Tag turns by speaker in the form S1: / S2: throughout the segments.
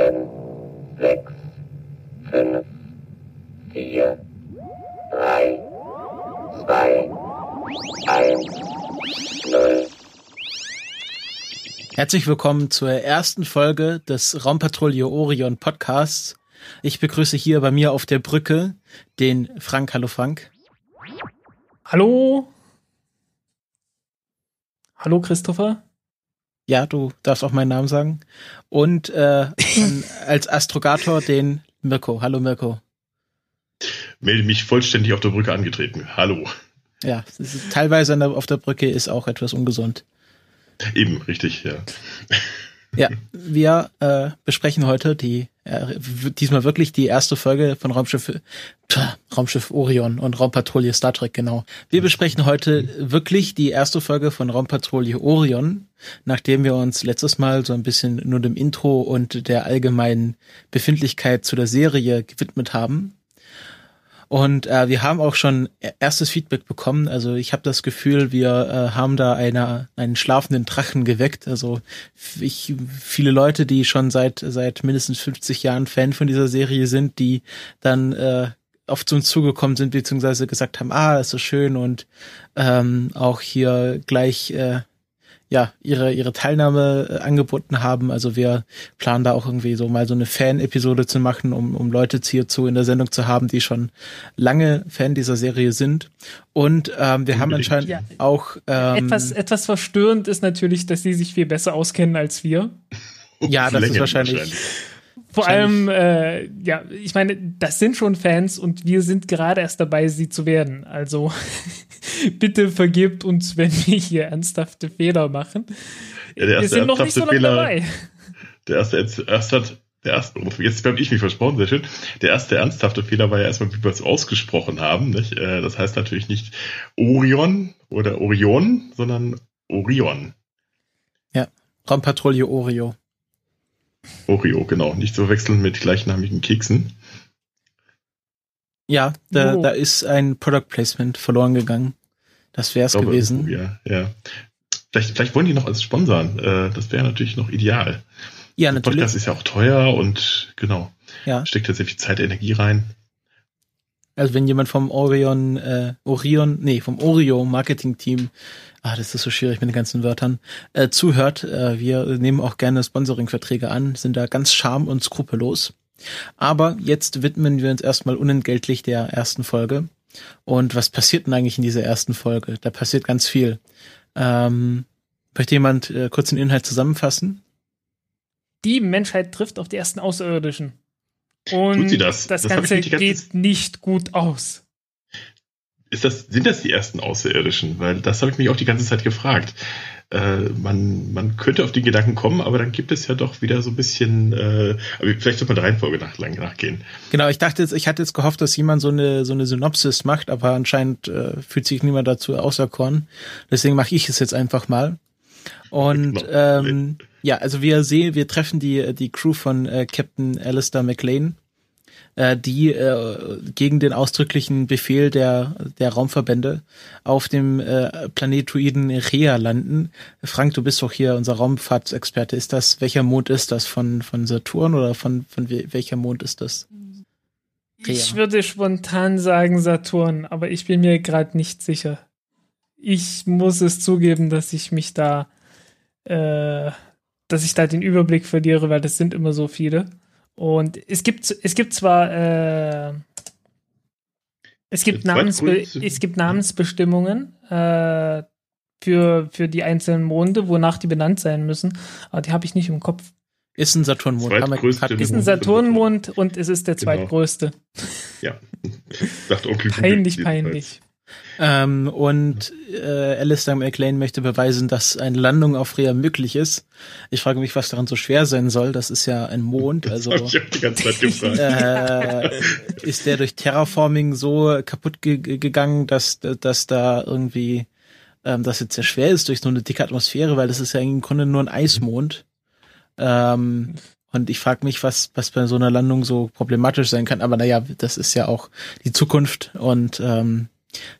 S1: sieben, sechs, fünf, vier, drei, zwei, eins, null.
S2: Herzlich willkommen zur ersten Folge des Raumpatrouille Orion Podcasts. Ich begrüße hier bei mir auf der Brücke den Frank. Hallo Frank.
S3: Hallo. Hallo Christopher.
S2: Ja, du darfst auch meinen Namen sagen. Und äh, als Astrogator den Mirko. Hallo Mirko.
S4: Melde mich vollständig auf der Brücke angetreten. Hallo.
S2: Ja, teilweise auf der Brücke ist auch etwas ungesund.
S4: Eben, richtig, ja.
S2: Ja, wir äh, besprechen heute die diesmal wirklich die erste Folge von Raumschiff Raumschiff Orion und Raumpatrouille Star Trek genau. Wir besprechen heute wirklich die erste Folge von Raumpatrouille Orion, nachdem wir uns letztes Mal so ein bisschen nur dem Intro und der allgemeinen Befindlichkeit zu der Serie gewidmet haben. Und äh, wir haben auch schon erstes Feedback bekommen. Also ich habe das Gefühl, wir äh, haben da eine, einen schlafenden Drachen geweckt. Also ich, viele Leute, die schon seit seit mindestens 50 Jahren Fan von dieser Serie sind, die dann äh, auf zu uns zugekommen sind, beziehungsweise gesagt haben, ah, ist so schön und ähm, auch hier gleich äh, ja, ihre, ihre Teilnahme äh, angeboten haben. Also wir planen da auch irgendwie so mal so eine Fan-Episode zu machen, um, um Leute hierzu in der Sendung zu haben, die schon lange Fan dieser Serie sind. Und ähm, wir haben anscheinend ja. auch
S3: ähm, etwas, etwas verstörend ist natürlich, dass sie sich viel besser auskennen als wir.
S2: Ja, das ist wahrscheinlich, wahrscheinlich.
S3: Vor allem, äh, ja, ich meine, das sind schon Fans und wir sind gerade erst dabei, sie zu werden. Also bitte vergebt uns, wenn wir hier ernsthafte Fehler machen.
S4: Ja, wir sind noch nicht so lange Fehler, dabei. Der erste, erste, der erste, jetzt habe ich mich versprochen, sehr schön. Der erste ernsthafte Fehler war ja erstmal, wie wir es ausgesprochen haben. Nicht? Äh, das heißt natürlich nicht Orion oder Orion, sondern Orion.
S2: Ja, Raumpatrouille Orio.
S4: Oreo, genau. Nicht zu verwechseln mit gleichnamigen Keksen.
S2: Ja, da, oh. da ist ein Product Placement verloren gegangen. Das wäre es gewesen.
S4: Ja, ja. Vielleicht, vielleicht wollen die noch als sponsern. Äh, das wäre natürlich noch ideal.
S2: Ja, natürlich.
S4: Podcast ist ja auch teuer und genau. Ja. Steckt da sehr viel Zeit, Energie rein.
S2: Also wenn jemand vom Orion, äh, Orion, nee, vom Oreo Marketing Team ah, das ist so schwierig mit den ganzen Wörtern, äh, zuhört. Äh, wir nehmen auch gerne Sponsoring-Verträge an, sind da ganz scharm und skrupellos. Aber jetzt widmen wir uns erstmal unentgeltlich der ersten Folge. Und was passiert denn eigentlich in dieser ersten Folge? Da passiert ganz viel. Ähm, möchte jemand äh, kurz den Inhalt zusammenfassen?
S3: Die Menschheit trifft auf die ersten Außerirdischen. Und Tut sie das? das, das Ganze geht nicht gut aus
S4: ist das, sind das die ersten Außerirdischen? Weil das habe ich mich auch die ganze Zeit gefragt. Äh, man, man könnte auf die Gedanken kommen, aber dann gibt es ja doch wieder so ein bisschen, äh, aber vielleicht sollte man der Reihenfolge nach, lang nachgehen.
S2: Genau, ich dachte jetzt, ich hatte jetzt gehofft, dass jemand so eine, so eine Synopsis macht, aber anscheinend äh, fühlt sich niemand dazu auserkoren. Deswegen mache ich es jetzt einfach mal. Und genau. ähm, ja, also wir sehen, wir treffen die, die Crew von äh, Captain Alistair McLean äh, die äh, gegen den ausdrücklichen Befehl der, der Raumverbände auf dem äh, Planetoiden Rea landen. Frank, du bist doch hier unser Raumfahrtsexperte. Ist das, welcher Mond ist das? Von, von Saturn oder von, von welcher Mond ist das?
S3: Rea. Ich würde spontan sagen Saturn, aber ich bin mir gerade nicht sicher. Ich muss es zugeben, dass ich mich da, äh, dass ich da den Überblick verliere, weil das sind immer so viele. Und es gibt, es gibt zwar, äh, es gibt, Namensbe es gibt Namensbestimmungen äh, für, für die einzelnen Monde, wonach die benannt sein müssen, aber die habe ich nicht im Kopf.
S2: Ist ein Saturnmond.
S3: Ist ein Saturnmond und es ist der genau. zweitgrößte.
S4: Ja.
S3: Sagt Onkel Peinlich, peinlich.
S2: Ähm, und äh, Alistair McLean möchte beweisen, dass eine Landung auf Rhea möglich ist. Ich frage mich, was daran so schwer sein soll. Das ist ja ein Mond. Also
S4: ich die ganze Zeit gefragt.
S2: Äh, ist der durch Terraforming so kaputt ge gegangen, dass, dass da irgendwie ähm, das jetzt sehr schwer ist durch so eine dicke Atmosphäre, weil das ist ja im Grunde nur ein Eismond. Ähm, und ich frage mich, was, was bei so einer Landung so problematisch sein kann. Aber naja, das ist ja auch die Zukunft und ähm,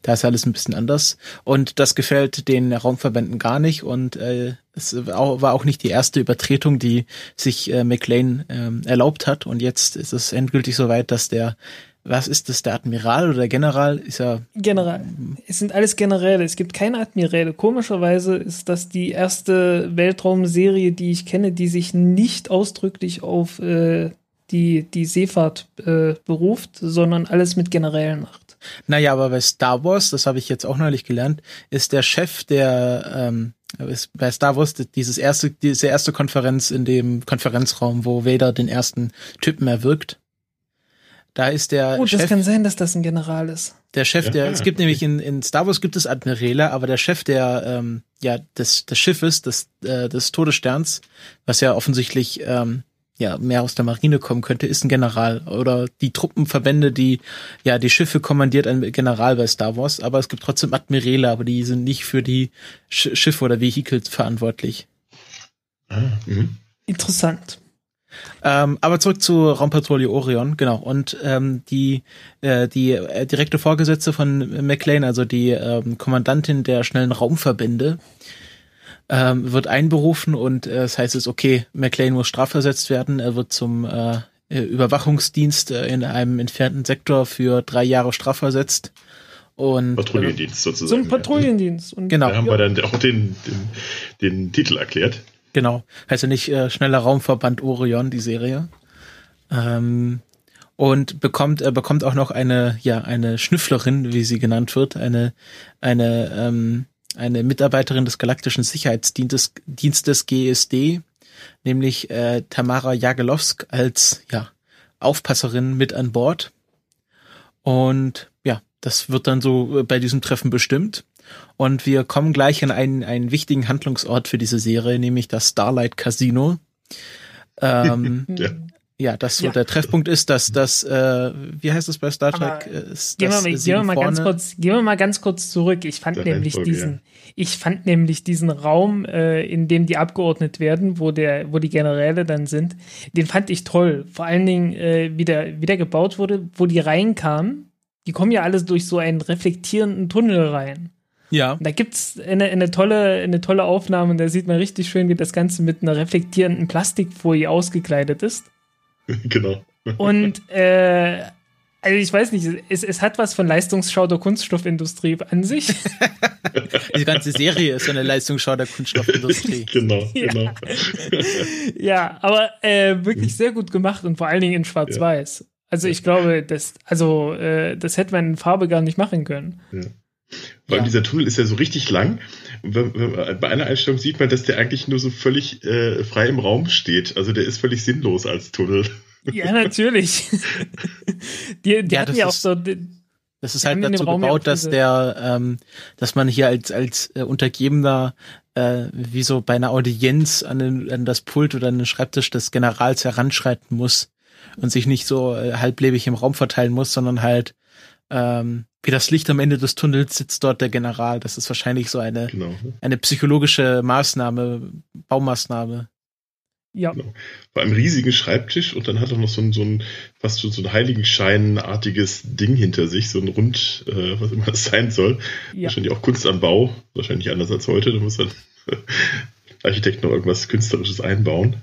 S2: Da ist alles ein bisschen anders. Und das gefällt den Raumverbänden gar nicht. Und äh, es war auch nicht die erste Übertretung, die sich äh, McLean äh, erlaubt hat. Und jetzt ist es endgültig soweit, dass der was ist das, der Admiral oder der General? Ist er.
S3: General. Es sind alles Generäle. Es gibt keine Admiräle. Komischerweise ist das die erste Weltraumserie, die ich kenne, die sich nicht ausdrücklich auf äh, die, die Seefahrt äh, beruft, sondern alles mit Generälen macht.
S2: Naja, aber bei Star Wars, das habe ich jetzt auch neulich gelernt, ist der Chef der ähm, ist bei Star Wars dieses erste, diese erste Konferenz in dem Konferenzraum, wo Vader den ersten Typen erwirkt. Da ist der.
S3: Oh, Chef, das kann sein, dass das ein General ist.
S2: Der Chef, der, es gibt nämlich in, in Star Wars gibt es Admiräle, aber der Chef der, ähm, ja, des, des Schiffes, des, äh, des Todessterns, was ja offensichtlich ähm, ja mehr aus der Marine kommen könnte, ist ein General oder die Truppenverbände, die ja die Schiffe kommandiert ein General bei Star Wars, aber es gibt trotzdem Admiräle, aber die sind nicht für die Sch Schiffe oder Vehikel verantwortlich.
S3: Ah, mhm. Interessant.
S2: Ähm, aber zurück zu Raumpatrouille Orion, genau. Und ähm, die, äh, die äh, direkte Vorgesetzte von McLean, also die ähm, Kommandantin der schnellen Raumverbände, ähm, wird einberufen und äh, das heißt es, okay, McLean muss strafversetzt werden, er wird zum äh, Überwachungsdienst äh, in einem entfernten Sektor für drei Jahre strafversetzt. Und,
S4: Patrouillendienst sozusagen.
S3: Zum Patrouillendienst.
S4: Und genau. Da haben wir dann auch den, den, den Titel erklärt.
S2: Genau. Heißt ja nicht äh, schneller Raumverband Orion, die Serie. Ähm, und bekommt äh, bekommt auch noch eine ja eine Schnüfflerin, wie sie genannt wird, eine eine ähm, eine Mitarbeiterin des Galaktischen Sicherheitsdienstes Dienstes GSD, nämlich äh, Tamara Jagelowsk als ja Aufpasserin mit an Bord. Und ja, das wird dann so äh, bei diesem Treffen bestimmt. Und wir kommen gleich an einen, einen wichtigen Handlungsort für diese Serie, nämlich das Starlight Casino. Ähm, ja. Ja, das so ja. der Treffpunkt ist, dass das, äh, wie heißt es bei Star Trek?
S3: Ist gehen, wir, gehen, wir mal ganz kurz, gehen wir mal ganz kurz zurück. Ich fand der nämlich diesen, ja. ich fand nämlich diesen Raum, äh, in dem die abgeordnet werden, wo der, wo die Generäle dann sind, den fand ich toll. Vor allen Dingen, äh, wie der, wie der gebaut wurde, wo die reinkamen. Die kommen ja alles durch so einen reflektierenden Tunnel rein.
S2: Ja.
S3: Da gibt's eine, eine, tolle, eine tolle Aufnahme da sieht man richtig schön, wie das Ganze mit einer reflektierenden Plastikfolie ausgekleidet ist.
S4: genau.
S3: Und äh, also ich weiß nicht, es, es hat was von Leistungsschau der Kunststoffindustrie an sich.
S2: Die ganze Serie ist so eine Leistungsschau der Kunststoffindustrie.
S4: genau, ja. genau.
S3: ja, aber äh, wirklich sehr gut gemacht und vor allen Dingen in Schwarz-Weiß. Also ich glaube, das, also äh, das hätte man in Farbe gar nicht machen können. Ja.
S4: Weil ja. dieser Tunnel ist ja so richtig lang. Bei einer Einstellung sieht man, dass der eigentlich nur so völlig äh, frei im Raum steht. Also der ist völlig sinnlos als Tunnel.
S3: Ja, natürlich. die die ja, hatten ja auch so.
S2: Das ist halt dazu gebaut, dass der, ähm, dass man hier als als äh, Untergebener äh, wie so bei einer Audienz an, den, an das Pult oder an den Schreibtisch des Generals heranschreiten muss und sich nicht so äh, halblebig im Raum verteilen muss, sondern halt ähm, wie das Licht am Ende des Tunnels sitzt dort der General. Das ist wahrscheinlich so eine, genau. eine psychologische Maßnahme, Baumaßnahme.
S4: Ja. Genau. Bei einem riesigen Schreibtisch und dann hat er noch so ein, so ein fast so ein Heiligenscheinartiges Ding hinter sich, so ein Rund, äh, was immer das sein soll. Ja. Wahrscheinlich auch Kunst am Bau, wahrscheinlich anders als heute. Da muss dann Architekt noch irgendwas Künstlerisches einbauen.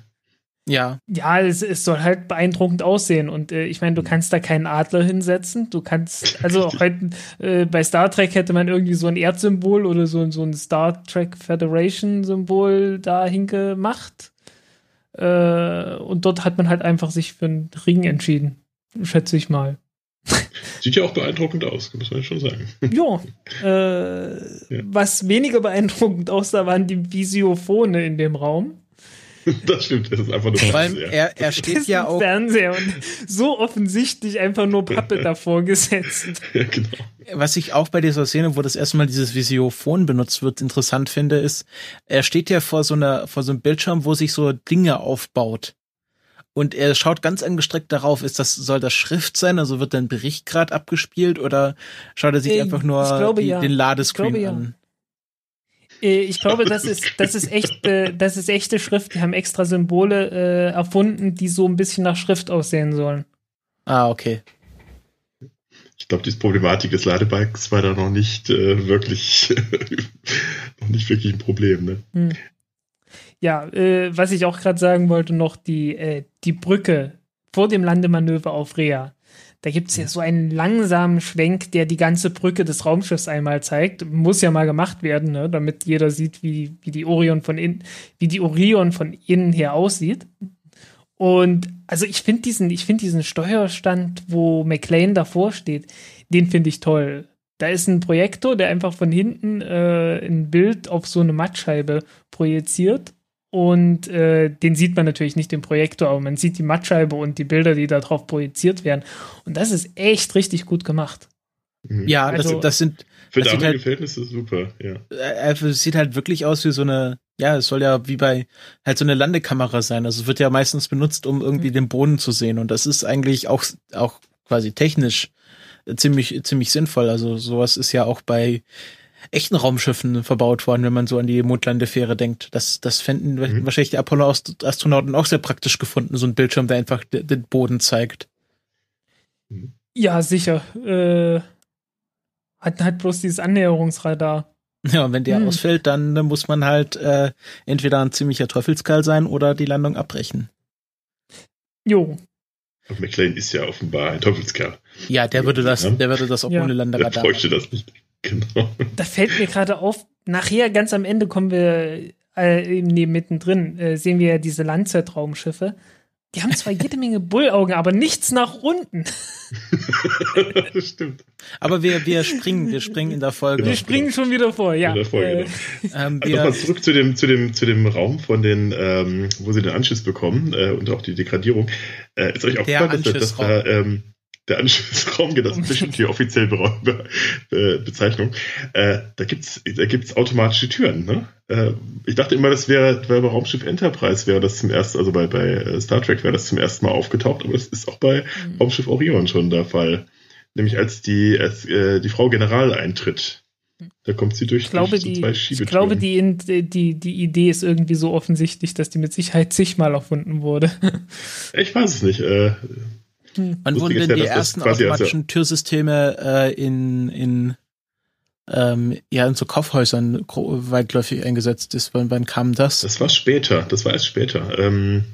S2: Ja.
S3: Ja, es, es soll halt beeindruckend aussehen. Und äh, ich meine, du kannst da keinen Adler hinsetzen. Du kannst, also heute äh, bei Star Trek hätte man irgendwie so ein Erdsymbol oder so, so ein Star Trek Federation-Symbol da hingemacht. Äh, und dort hat man halt einfach sich für einen Ring entschieden. Schätze ich mal.
S4: Sieht ja auch beeindruckend aus, muss man schon sagen.
S3: Jo, äh, ja. Was weniger beeindruckend aussah, waren die Visiophone in dem Raum.
S4: Das stimmt, das ist einfach nur
S2: Fernseher. Er, er steht ja auch.
S3: Fernseher und so offensichtlich einfach nur Pappe davor gesetzt. Ja, genau.
S2: Was ich auch bei dieser Szene, wo das erste Mal dieses Visiophon benutzt wird, interessant finde, ist, er steht ja vor so einer, vor so einem Bildschirm, wo sich so Dinge aufbaut. Und er schaut ganz angestreckt darauf, ist das, soll das Schrift sein? Also wird ein Bericht gerade abgespielt oder schaut er sich äh, einfach nur glaube, die, ja. den Ladescreen glaube, an? Ja.
S3: Äh, ich glaube, das ist, das ist echt, äh, das ist echte Schrift. Die haben extra Symbole äh, erfunden, die so ein bisschen nach Schrift aussehen sollen.
S2: Ah, okay.
S4: ich glaube, die Problematik des Ladebikes war da noch nicht äh, wirklich, noch nicht wirklich ein Problem. Ne? Hm.
S3: Ja, äh, was ich auch gerade sagen wollte, noch die, äh, die Brücke vor dem Landemanöver auf Rea. Da gibt es ja so einen langsamen Schwenk, der die ganze Brücke des Raumschiffs einmal zeigt. Muss ja mal gemacht werden, ne? damit jeder sieht, wie, wie die Orion von innen, wie die Orion von innen her aussieht. Und also ich finde diesen, ich finde diesen Steuerstand, wo McLean davor steht, den finde ich toll. Da ist ein Projektor, der einfach von hinten äh, ein Bild auf so eine Mattscheibe projiziert und äh, den sieht man natürlich nicht im Projektor, aber man sieht die Mattscheibe und die Bilder, die da drauf projiziert werden. Und das ist echt richtig gut gemacht.
S2: Mhm. Ja, also, das, das sind.
S4: Für das damalige halt, Verhältnisse super, ja.
S2: Äh, es sieht halt wirklich aus wie so eine, ja, es soll ja wie bei halt so eine Landekamera sein. Also es wird ja meistens benutzt, um irgendwie mhm. den Boden zu sehen. Und das ist eigentlich auch, auch quasi technisch ziemlich, ziemlich sinnvoll. Also sowas ist ja auch bei echten Raumschiffen verbaut worden, wenn man so an die Mondlandefähre denkt. Das, das fänden mhm. wahrscheinlich die Apollo-Astronauten auch sehr praktisch gefunden, so ein Bildschirm, der einfach den Boden zeigt.
S3: Mhm. Ja, sicher. Äh, hat halt bloß dieses Annäherungsradar.
S2: Ja, und wenn der hm. ausfällt, dann, dann, muss man halt äh, entweder ein ziemlicher Teufelskerl sein oder die Landung abbrechen.
S3: Jo.
S4: Und McLean ist ja offenbar ein Teufelskerl.
S2: Ja, der würde das, der würde das auch ja. ohne Landeradar.
S4: Der bräuchte das nicht. Genau.
S3: Da fällt mir gerade auf, nachher ganz am Ende kommen wir äh, neben mittendrin, äh, sehen wir ja diese Langzeitraumschiffe. Die haben zwar jede Menge Bullaugen, aber nichts nach unten.
S4: das stimmt.
S2: Aber wir, wir springen, wir springen in der Folge.
S3: Wir springen schon wieder vor, ja. In der Folge,
S4: äh, genau. ähm, also Nochmal zurück zu dem, zu dem, zu dem Raum von den, ähm, wo sie den Anschluss bekommen äh, und auch die Degradierung. Äh, ist euch aufgefallen, dass, dass da ähm, der Anschlussraum, das ist bestimmt die offizielle Be Be Bezeichnung. Äh, da gibt's, da gibt's automatische Türen. Ne? Äh, ich dachte immer, das wäre, wäre bei Raumschiff Enterprise wäre das zum ersten, also bei, bei äh, Star Trek wäre das zum ersten Mal aufgetaucht, aber das ist auch bei mhm. Raumschiff Orion schon der Fall. Nämlich als die, als äh, die Frau General eintritt. Da kommt sie durch,
S3: ich glaube, die, zwei Ich glaube, die, die, die Idee ist irgendwie so offensichtlich, dass die mit Sicherheit zigmal erfunden wurde.
S4: ich weiß es nicht. Äh,
S2: hm. Wann wurden denn die ja, ersten automatischen also, Türsysteme äh, in, in, ähm, ja, in so Kaufhäusern weitläufig eingesetzt ist? Wann, wann kam das?
S4: Das war später, das war erst später. Ähm,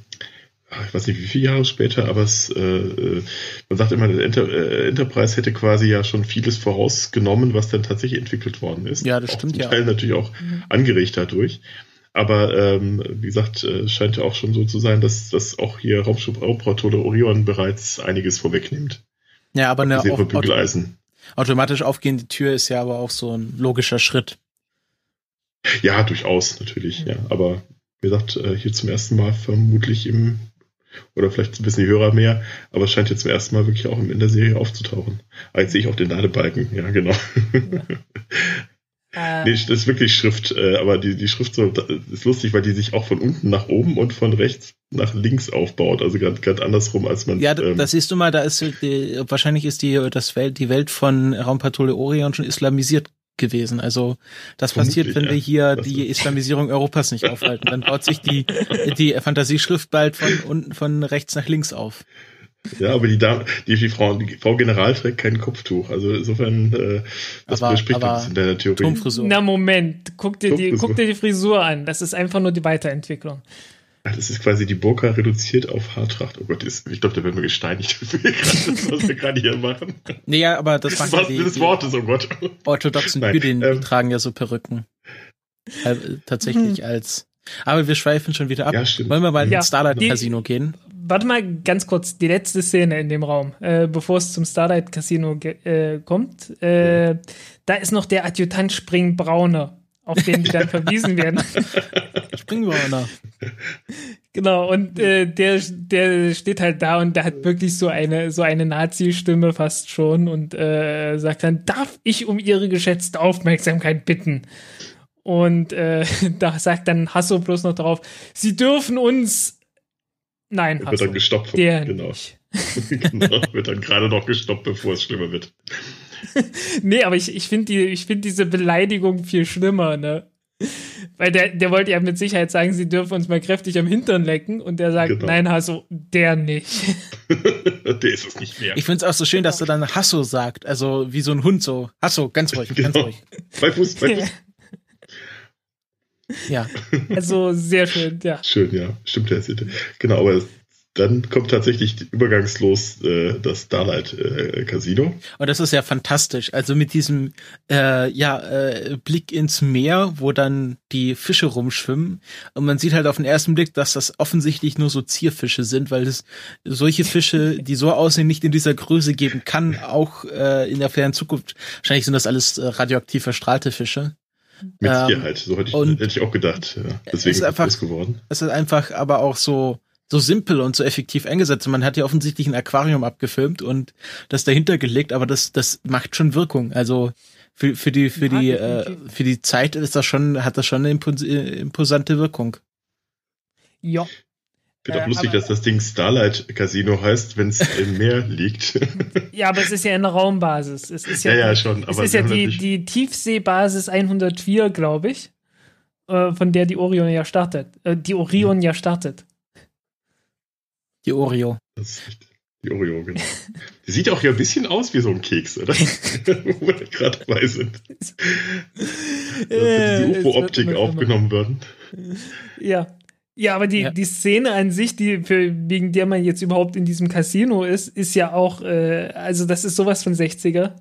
S4: ich weiß nicht, wie viele Jahre später, aber es, äh, äh man sagt immer, der Enter äh, Enterprise hätte quasi ja schon vieles vorausgenommen, was dann tatsächlich entwickelt worden ist.
S2: Ja, das auch stimmt
S4: zum
S2: ja.
S4: Teil natürlich auch mhm. angeregt dadurch. Aber ähm, wie gesagt, äh, scheint ja auch schon so zu sein, dass, dass auch hier Raumschiff Raumportole Orion bereits einiges vorwegnimmt.
S2: Ja, aber eine
S4: auf, auto
S2: automatisch aufgehende Tür ist ja aber auch so ein logischer Schritt.
S4: Ja, durchaus, natürlich, ja. Aber wie gesagt, äh, hier zum ersten Mal vermutlich im, oder vielleicht wissen die Hörer mehr, aber es scheint jetzt zum ersten Mal wirklich auch in der Serie aufzutauchen. Ah, jetzt sehe ich auch den Ladebalken, ja, genau. Ja. Äh, nee, das ist wirklich Schrift, äh, aber die, die Schrift so, ist lustig, weil die sich auch von unten nach oben und von rechts nach links aufbaut, also gerade andersrum, als man.
S2: Ja, ähm, das siehst du mal, da ist die, wahrscheinlich ist die, das Welt, die Welt von Raumpatrouille Orion schon islamisiert gewesen. Also das passiert, wenn wir hier die Islamisierung Europas nicht aufhalten. Dann baut sich die, die Fantasieschrift bald von unten von rechts nach links auf.
S4: Ja, aber die Dame, die, die Frau, die Frau General trägt kein Kopftuch. Also insofern, äh, das aber, widerspricht aber ein in deiner Theorie.
S3: Turmfrisur. Na Moment, guck dir, die, guck dir die Frisur an. Das ist einfach nur die Weiterentwicklung.
S4: Ach, das ist quasi die Burka reduziert auf Haartracht. Oh Gott, ich glaube, da werden wir gesteinigt, was wir gerade hier machen.
S2: Nee, ja, aber das
S4: machen was die, des Wortes, oh Gott.
S2: Orthodoxen Jüdinnen, ähm, tragen ja so Perücken. Äh, tatsächlich hm. als. Aber wir schweifen schon wieder ab. Ja, stimmt. Wollen wir mal ja, ins Starlight Casino gehen?
S3: Warte mal ganz kurz, die letzte Szene in dem Raum, äh, bevor es zum Starlight Casino äh, kommt. Äh, da ist noch der Adjutant Springbrauner, auf den die dann verwiesen werden.
S2: Springbrauner.
S3: Genau, und äh, der, der steht halt da und der hat wirklich so eine, so eine Nazi-Stimme fast schon und äh, sagt dann, darf ich um ihre geschätzte Aufmerksamkeit bitten? Und äh, da sagt dann Hasso bloß noch drauf, sie dürfen uns Nein,
S4: wird dann gestoppt.
S3: Der genau. Nicht.
S4: genau. Wird dann gerade noch gestoppt, bevor es schlimmer wird.
S3: nee, aber ich, ich finde die, find diese Beleidigung viel schlimmer, ne? Weil der, der wollte ja mit Sicherheit sagen, sie dürfen uns mal kräftig am Hintern lecken und der sagt, genau. nein, Hasso, der nicht.
S4: Der ist es nicht mehr.
S2: Ich finde es auch so schön, dass er dann Hasso sagt. Also wie so ein Hund so. Hasso, ganz ruhig, genau. ganz ruhig.
S4: Bei Fuß, bei Fuß.
S3: Ja. Also sehr schön, ja.
S4: Schön, ja. Stimmt, der ist Genau, aber dann kommt tatsächlich übergangslos äh, das Starlight äh, Casino.
S2: Und das ist ja fantastisch. Also mit diesem äh, ja äh, Blick ins Meer, wo dann die Fische rumschwimmen und man sieht halt auf den ersten Blick, dass das offensichtlich nur so Zierfische sind, weil es solche Fische, die so aussehen, nicht in dieser Größe geben kann, auch äh, in der fernen Zukunft. Wahrscheinlich sind das alles äh, radioaktiv verstrahlte Fische.
S4: Mit ähm, Sicherheit, so hätte ich, hätte ich auch gedacht. Ja, deswegen ist es einfach, geworden.
S2: Es ist einfach aber auch so so simpel und so effektiv eingesetzt. Man hat ja offensichtlich ein Aquarium abgefilmt und das dahinter gelegt, aber das, das macht schon Wirkung. Also für, für die, für ja, die, äh, für die Zeit ist das schon, hat das schon eine imposante Wirkung.
S3: Ja.
S4: Wird auch äh, lustig, dass das Ding Starlight Casino heißt, wenn es im Meer liegt.
S3: ja, aber es ist ja eine Raumbasis. Es ist ja,
S4: ja, ja schon.
S3: es ist ja die, die Tiefseebasis 104, glaube ich, äh, von der die Orion ja startet. Äh, die Orion ja startet.
S2: Die Oreo.
S4: Das ist richtig. Die Oreo, genau. Die sieht auch hier ein bisschen aus wie so ein Keks, oder? Wo wir gerade dabei sind. Dass äh, diese UFO-Optik aufgenommen werden.
S3: Ja. Ja, aber die, ja. die Szene an sich, die, für, wegen der man jetzt überhaupt in diesem Casino ist, ist ja auch, äh, also das ist sowas von 60er.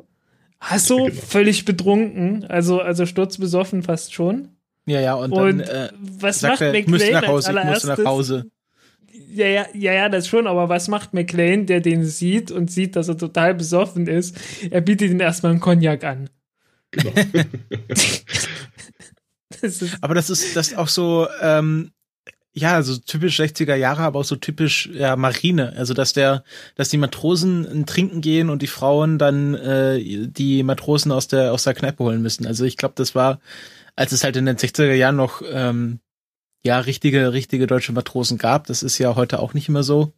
S3: Hast du genau. völlig betrunken, also, also sturzbesoffen fast schon.
S2: Ja, ja, und, und dann äh,
S3: was macht er, McLean
S2: nach Hause, ich musste nach Hause.
S3: Ja, ja, ja, ja, das schon, aber was macht McLean, der den sieht und sieht, dass er total besoffen ist? Er bietet ihm erstmal einen Cognac an. Genau.
S2: das aber das ist das ist auch so, ähm, ja, so typisch 60er Jahre, aber auch so typisch ja, Marine. Also dass der, dass die Matrosen trinken gehen und die Frauen dann äh, die Matrosen aus der aus der Kneipe holen müssen. Also ich glaube, das war, als es halt in den 60er Jahren noch ähm, ja richtige, richtige deutsche Matrosen gab. Das ist ja heute auch nicht mehr so.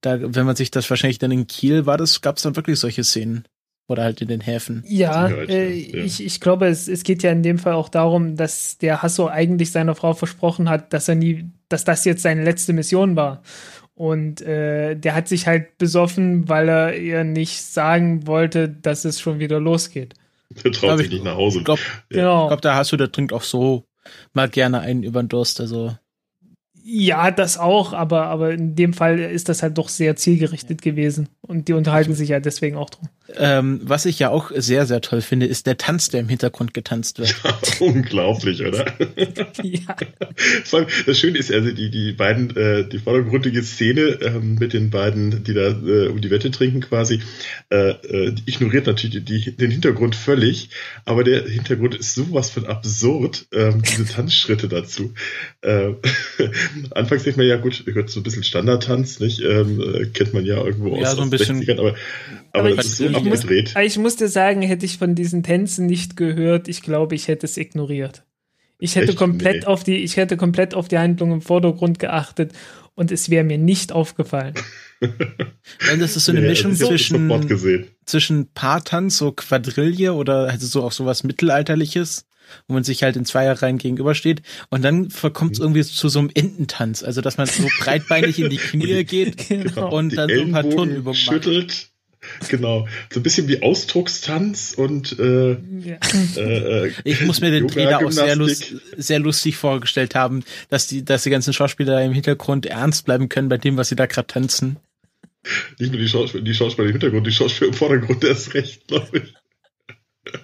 S2: Da, wenn man sich das wahrscheinlich dann in Kiel war, das gab es dann wirklich solche Szenen. Oder halt in den Häfen.
S3: Ja, äh, ja. Ich, ich glaube, es, es geht ja in dem Fall auch darum, dass der Hasso eigentlich seiner Frau versprochen hat, dass er nie, dass das jetzt seine letzte Mission war. Und äh, der hat sich halt besoffen, weil er ihr nicht sagen wollte, dass es schon wieder losgeht.
S4: Der traut sich nicht nach Hause.
S2: Ich glaube, ja. genau. glaub, der Hasso, der trinkt auch so mal gerne einen über den Durst. Also
S3: ja, das auch, aber, aber in dem Fall ist das halt doch sehr zielgerichtet gewesen. Und die unterhalten sich ja deswegen auch drum.
S2: Ähm, was ich ja auch sehr, sehr toll finde, ist der Tanz, der im Hintergrund getanzt wird.
S4: Ja, unglaublich, oder? ja. Vor allem, das Schöne ist also die, die beiden, äh, die vordergründige Szene ähm, mit den beiden, die da äh, um die Wette trinken quasi, äh, äh, ignoriert natürlich die, den Hintergrund völlig, aber der Hintergrund ist sowas von absurd, ähm, diese Tanzschritte dazu. Äh, Anfangs denkt man ja, gut, gehört so ein bisschen Standardtanz, nicht? Ähm, äh, kennt man ja irgendwo
S2: ja, aus, so ein bisschen,
S4: 60ern, aber, aber, aber das ist so
S3: abgedreht. Muss, ich musste sagen, hätte ich von diesen Tänzen nicht gehört, ich glaube, ich hätte es ignoriert. Ich hätte Echt? komplett nee. auf die, ich hätte komplett auf die Handlung im Vordergrund geachtet und es wäre mir nicht aufgefallen.
S2: Weil das ist so eine ja, Mischung zwischen, zwischen Paartanz, so Quadrille oder also so auch sowas Mittelalterliches wo man sich halt in Zweierreihen gegenübersteht. Und dann kommt es mhm. irgendwie zu so einem Ententanz, also dass man so breitbeinig in die Knie geht genau. und dann so ein paar Turnübungen
S4: schüttelt. Macht. Genau, so ein bisschen wie Ausdruckstanz und äh, ja.
S2: äh, ich muss mir den Trainer auch sehr, lust, sehr lustig vorgestellt haben, dass die, dass die ganzen Schauspieler im Hintergrund ernst bleiben können bei dem, was sie da gerade tanzen.
S4: Nicht nur die Schauspieler, die Schauspieler im Hintergrund, die Schauspieler im Vordergrund erst recht, glaube ich.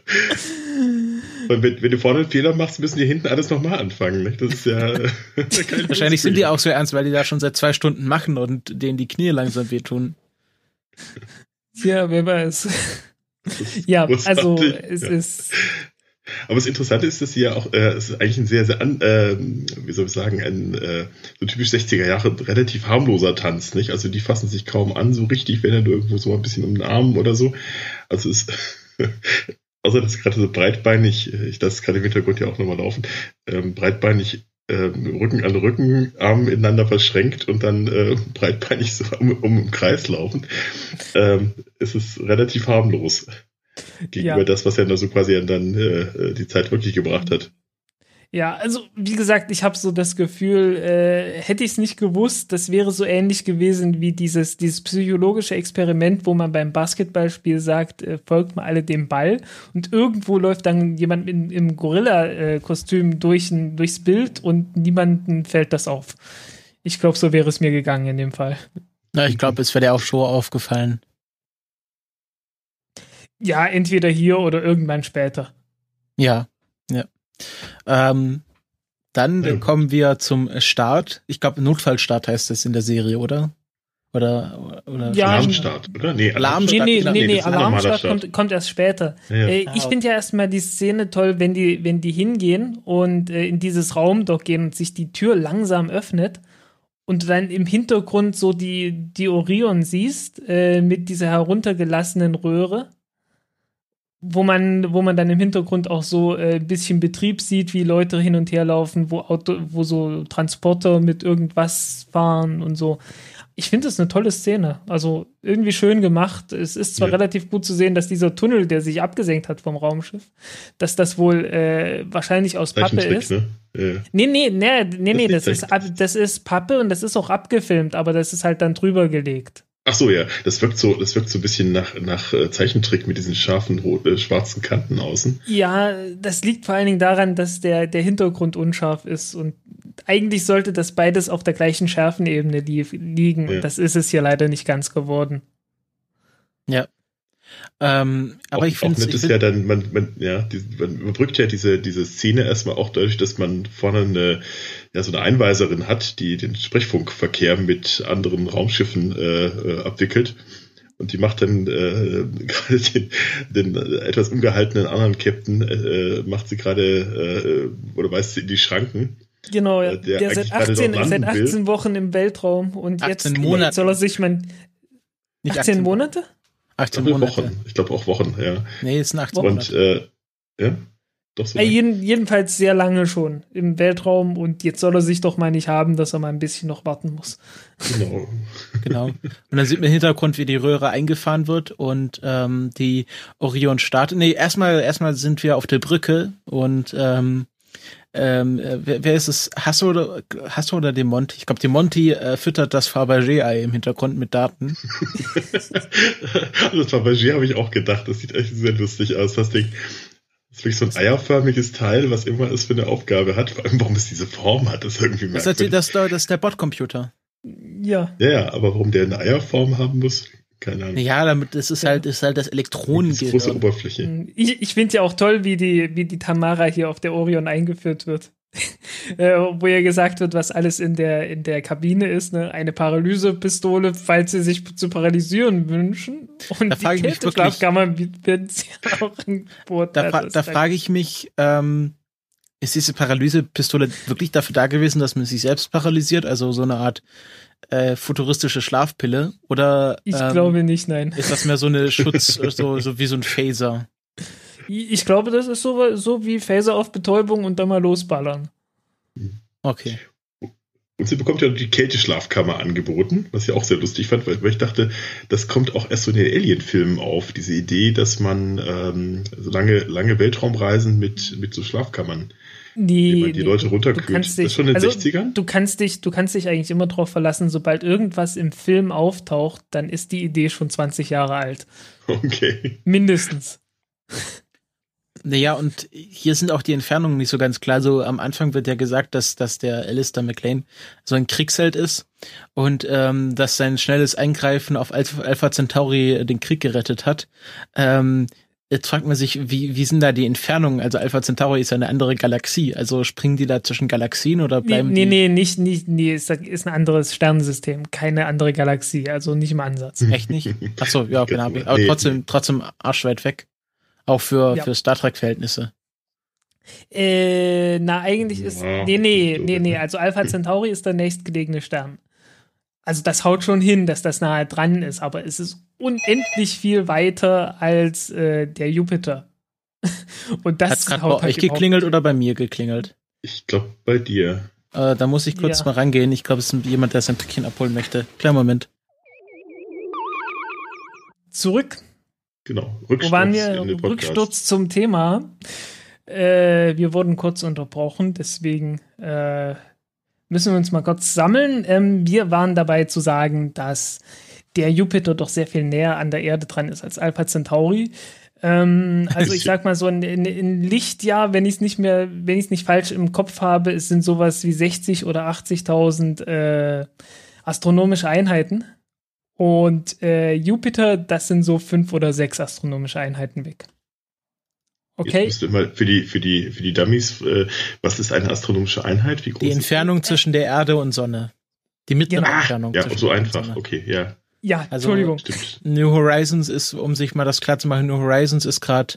S4: Und wenn, wenn, du vorne einen Fehler machst, müssen die hinten alles nochmal anfangen. Nicht? Das ist ja.
S2: Wahrscheinlich sind die auch so ernst, weil die da schon seit zwei Stunden machen und denen die Knie langsam wehtun.
S3: Ja, wer weiß. Ja, also es ja. ist.
S4: Aber das Interessante ist, dass sie ja auch, äh, es ist eigentlich ein sehr, sehr, an, äh, wie soll ich sagen, ein äh, so typisch 60er Jahre relativ harmloser Tanz, nicht? Also die fassen sich kaum an, so richtig, wenn er irgendwo so ein bisschen um den Arm oder so. Also es außer dass gerade so breitbeinig, äh, ich lasse gerade im Hintergrund ja auch nochmal laufen, ähm, breitbeinig Rücken an Rücken, Arme ineinander verschränkt und dann äh, breitbeinig so um, um im Kreis laufen, ähm, ist es relativ harmlos gegenüber ja. das, was er da so quasi dann äh, die Zeit wirklich gebracht hat.
S3: Ja, also wie gesagt, ich habe so das Gefühl, äh, hätte ich es nicht gewusst, das wäre so ähnlich gewesen wie dieses, dieses psychologische Experiment, wo man beim Basketballspiel sagt, äh, folgt mal alle dem Ball und irgendwo läuft dann jemand in, im Gorilla-Kostüm durch durchs Bild und niemandem fällt das auf. Ich glaube, so wäre es mir gegangen in dem Fall.
S2: Na, ich glaube, es wäre dir auch schon aufgefallen.
S3: Ja, entweder hier oder irgendwann später.
S2: Ja, ja. Ähm, dann ja. kommen wir zum Start. Ich glaube, Notfallstart heißt das in der Serie, oder? Oder, oder
S3: ja, Alarmstart, oder? Nee, Alarmstart, nee, nee, nee, nee Alarmstart kommt, kommt erst später. Ja. Äh, ich ah, finde ja erstmal die Szene toll, wenn die, wenn die hingehen und äh, in dieses Raum doch gehen und sich die Tür langsam öffnet und du dann im Hintergrund so die, die Orion siehst äh, mit dieser heruntergelassenen Röhre wo man, wo man dann im Hintergrund auch so äh, ein bisschen Betrieb sieht, wie Leute hin und her laufen, wo Auto, wo so Transporter mit irgendwas fahren und so. Ich finde das eine tolle Szene. Also irgendwie schön gemacht. Es ist zwar ja. relativ gut zu sehen, dass dieser Tunnel, der sich abgesenkt hat vom Raumschiff, dass das wohl äh, wahrscheinlich aus Pappe ist. Ne? Ja. Nee, nee, nee, nee, nee, das, das ist, das ist Pappe und das ist auch abgefilmt, aber das ist halt dann drüber gelegt.
S4: Ach so, ja, das wirkt so, das wirkt so ein bisschen nach, nach äh, Zeichentrick mit diesen scharfen äh, schwarzen Kanten außen.
S3: Ja, das liegt vor allen Dingen daran, dass der, der Hintergrund unscharf ist und eigentlich sollte das beides auf der gleichen Schärfenebene li liegen ja. und das ist es hier leider nicht ganz geworden.
S2: Ja. Ähm, aber auch, ich finde
S4: es ja dann, man, man, ja, die, man überbrückt ja diese, diese Szene erstmal auch dadurch, dass man vorne eine, ja, so eine Einweiserin hat, die den Sprechfunkverkehr mit anderen Raumschiffen äh, äh abwickelt. Und die macht dann äh, gerade den, den etwas ungehaltenen anderen Captain, äh, macht sie gerade, äh, oder weist sie in die Schranken.
S3: Genau, ja. Äh, der, der seit 18, seit 18 Wochen im Weltraum und jetzt, jetzt soll er sich mein 18, 18 Monate?
S4: 18 Monate. Wochen. Ich glaube auch Wochen, ja.
S2: Nee, es sind 18
S4: Monate. Und, äh, ja.
S3: Doch so. Äh, jeden, jedenfalls sehr lange schon im Weltraum und jetzt soll er sich doch mal nicht haben, dass er mal ein bisschen noch warten muss.
S2: Genau. genau. Und dann sieht man im Hintergrund, wie die Röhre eingefahren wird und ähm, die Orion startet. Nee, erstmal, erstmal sind wir auf der Brücke und ähm, ähm, wer, wer ist es? Hasso oder, Hasso oder Demonti? Ich glaube, Demonti äh, füttert das Fabergé-Ei im Hintergrund mit Daten.
S4: das Fabergé habe ich auch gedacht. Das sieht echt sehr lustig aus. Das Ding. Das ist wirklich so ein eierförmiges Teil, was immer es für eine Aufgabe hat. Vor allem, warum es diese Form hat, ist irgendwie
S2: merkwürdig. Das, das, das ist der Botcomputer.
S3: Ja.
S4: Ja, aber warum der eine Eierform haben muss, keine Ahnung.
S2: Ja, damit das ist halt, ist halt das Elektronengehirn.
S4: große Oberfläche.
S3: Ich, ich finde ja auch toll, wie die, wie die Tamara hier auf der Orion eingeführt wird. Äh, wo ja gesagt wird, was alles in der, in der Kabine ist, ne? Eine Paralysepistole, falls sie sich zu paralysieren wünschen. Und
S2: da die Kälteschlafkammer wird sie auch
S3: ein
S2: Boot. Da, fra da frage ich mich, ähm, ist diese Paralysepistole wirklich dafür da gewesen, dass man sich selbst paralysiert? Also so eine Art äh, futuristische Schlafpille? Oder
S3: ich ähm, glaube nicht, nein.
S2: Ist das mehr so eine Schutz, so, so wie so ein Phaser?
S3: Ich glaube, das ist so, so wie Phaser auf Betäubung und dann mal losballern.
S2: Okay.
S4: Und sie bekommt ja die Kälteschlafkammer angeboten, was ich auch sehr lustig fand, weil, ich dachte, das kommt auch erst so in den Alien-Filmen auf, diese Idee, dass man ähm, so lange, lange Weltraumreisen mit, mit so Schlafkammern
S3: die,
S4: die Leute runterkühlt.
S3: Dich, das schon in den also 60ern? Du kannst, dich, du kannst dich eigentlich immer darauf verlassen, sobald irgendwas im Film auftaucht, dann ist die Idee schon 20 Jahre alt.
S4: Okay.
S3: Mindestens.
S2: Naja, und hier sind auch die Entfernungen nicht so ganz klar. So am Anfang wird ja gesagt, dass, dass der Alistair McLean so ein Kriegsheld ist und ähm, dass sein schnelles Eingreifen auf Alpha, Alpha Centauri den Krieg gerettet hat. Ähm, Jetzt fragt man sich, wie, wie sind da die Entfernungen? Also Alpha Centauri ist ja eine andere Galaxie. Also springen die da zwischen Galaxien oder bleiben
S3: nee,
S2: die?
S3: Nee, nee, nicht, nicht, nee, ist, ist ein anderes Sternensystem, keine andere Galaxie, also nicht im Ansatz.
S2: Echt nicht? Ach so, ja, genau. Aber trotzdem, trotzdem arschweit weg. Auch für, ja. für Star Trek-Verhältnisse.
S3: Äh, na, eigentlich ist. Nee, nee, nee, nee. Also Alpha Centauri ist der nächstgelegene Stern. Also das haut schon hin, dass das nahe dran ist, aber es ist unendlich viel weiter als äh, der Jupiter.
S2: Und das Hat's haut bei halt euch geklingelt oder bei mir geklingelt?
S4: Ich glaube bei dir.
S2: Äh, da muss ich kurz ja. mal rangehen. Ich glaube, es ist jemand, der sein Päckchen abholen möchte. Kleiner Moment.
S3: Zurück.
S4: Genau.
S3: Rücksturz Wo waren wir? Rücksturz zum Thema. Äh, wir wurden kurz unterbrochen, deswegen äh, müssen wir uns mal kurz sammeln. Ähm, wir waren dabei zu sagen, dass der Jupiter doch sehr viel näher an der Erde dran ist als Alpha Centauri. Ähm, also ich sag mal so ein, ein Lichtjahr, wenn ich es nicht mehr, wenn ich es nicht falsch im Kopf habe, es sind sowas wie 60 oder 80.000 äh, astronomische Einheiten. Und äh, Jupiter, das sind so fünf oder sechs astronomische Einheiten weg.
S4: Okay. Jetzt mal für die, für die, für die Dummies, äh, was ist eine astronomische Einheit?
S2: Wie groß die Entfernung zwischen der Erde und Sonne. Die mittlere genau. Entfernung.
S4: Ja, so einfach. Okay, ja.
S3: Ja, also, Entschuldigung.
S2: New Horizons ist, um sich mal das klar zu machen, New Horizons ist gerade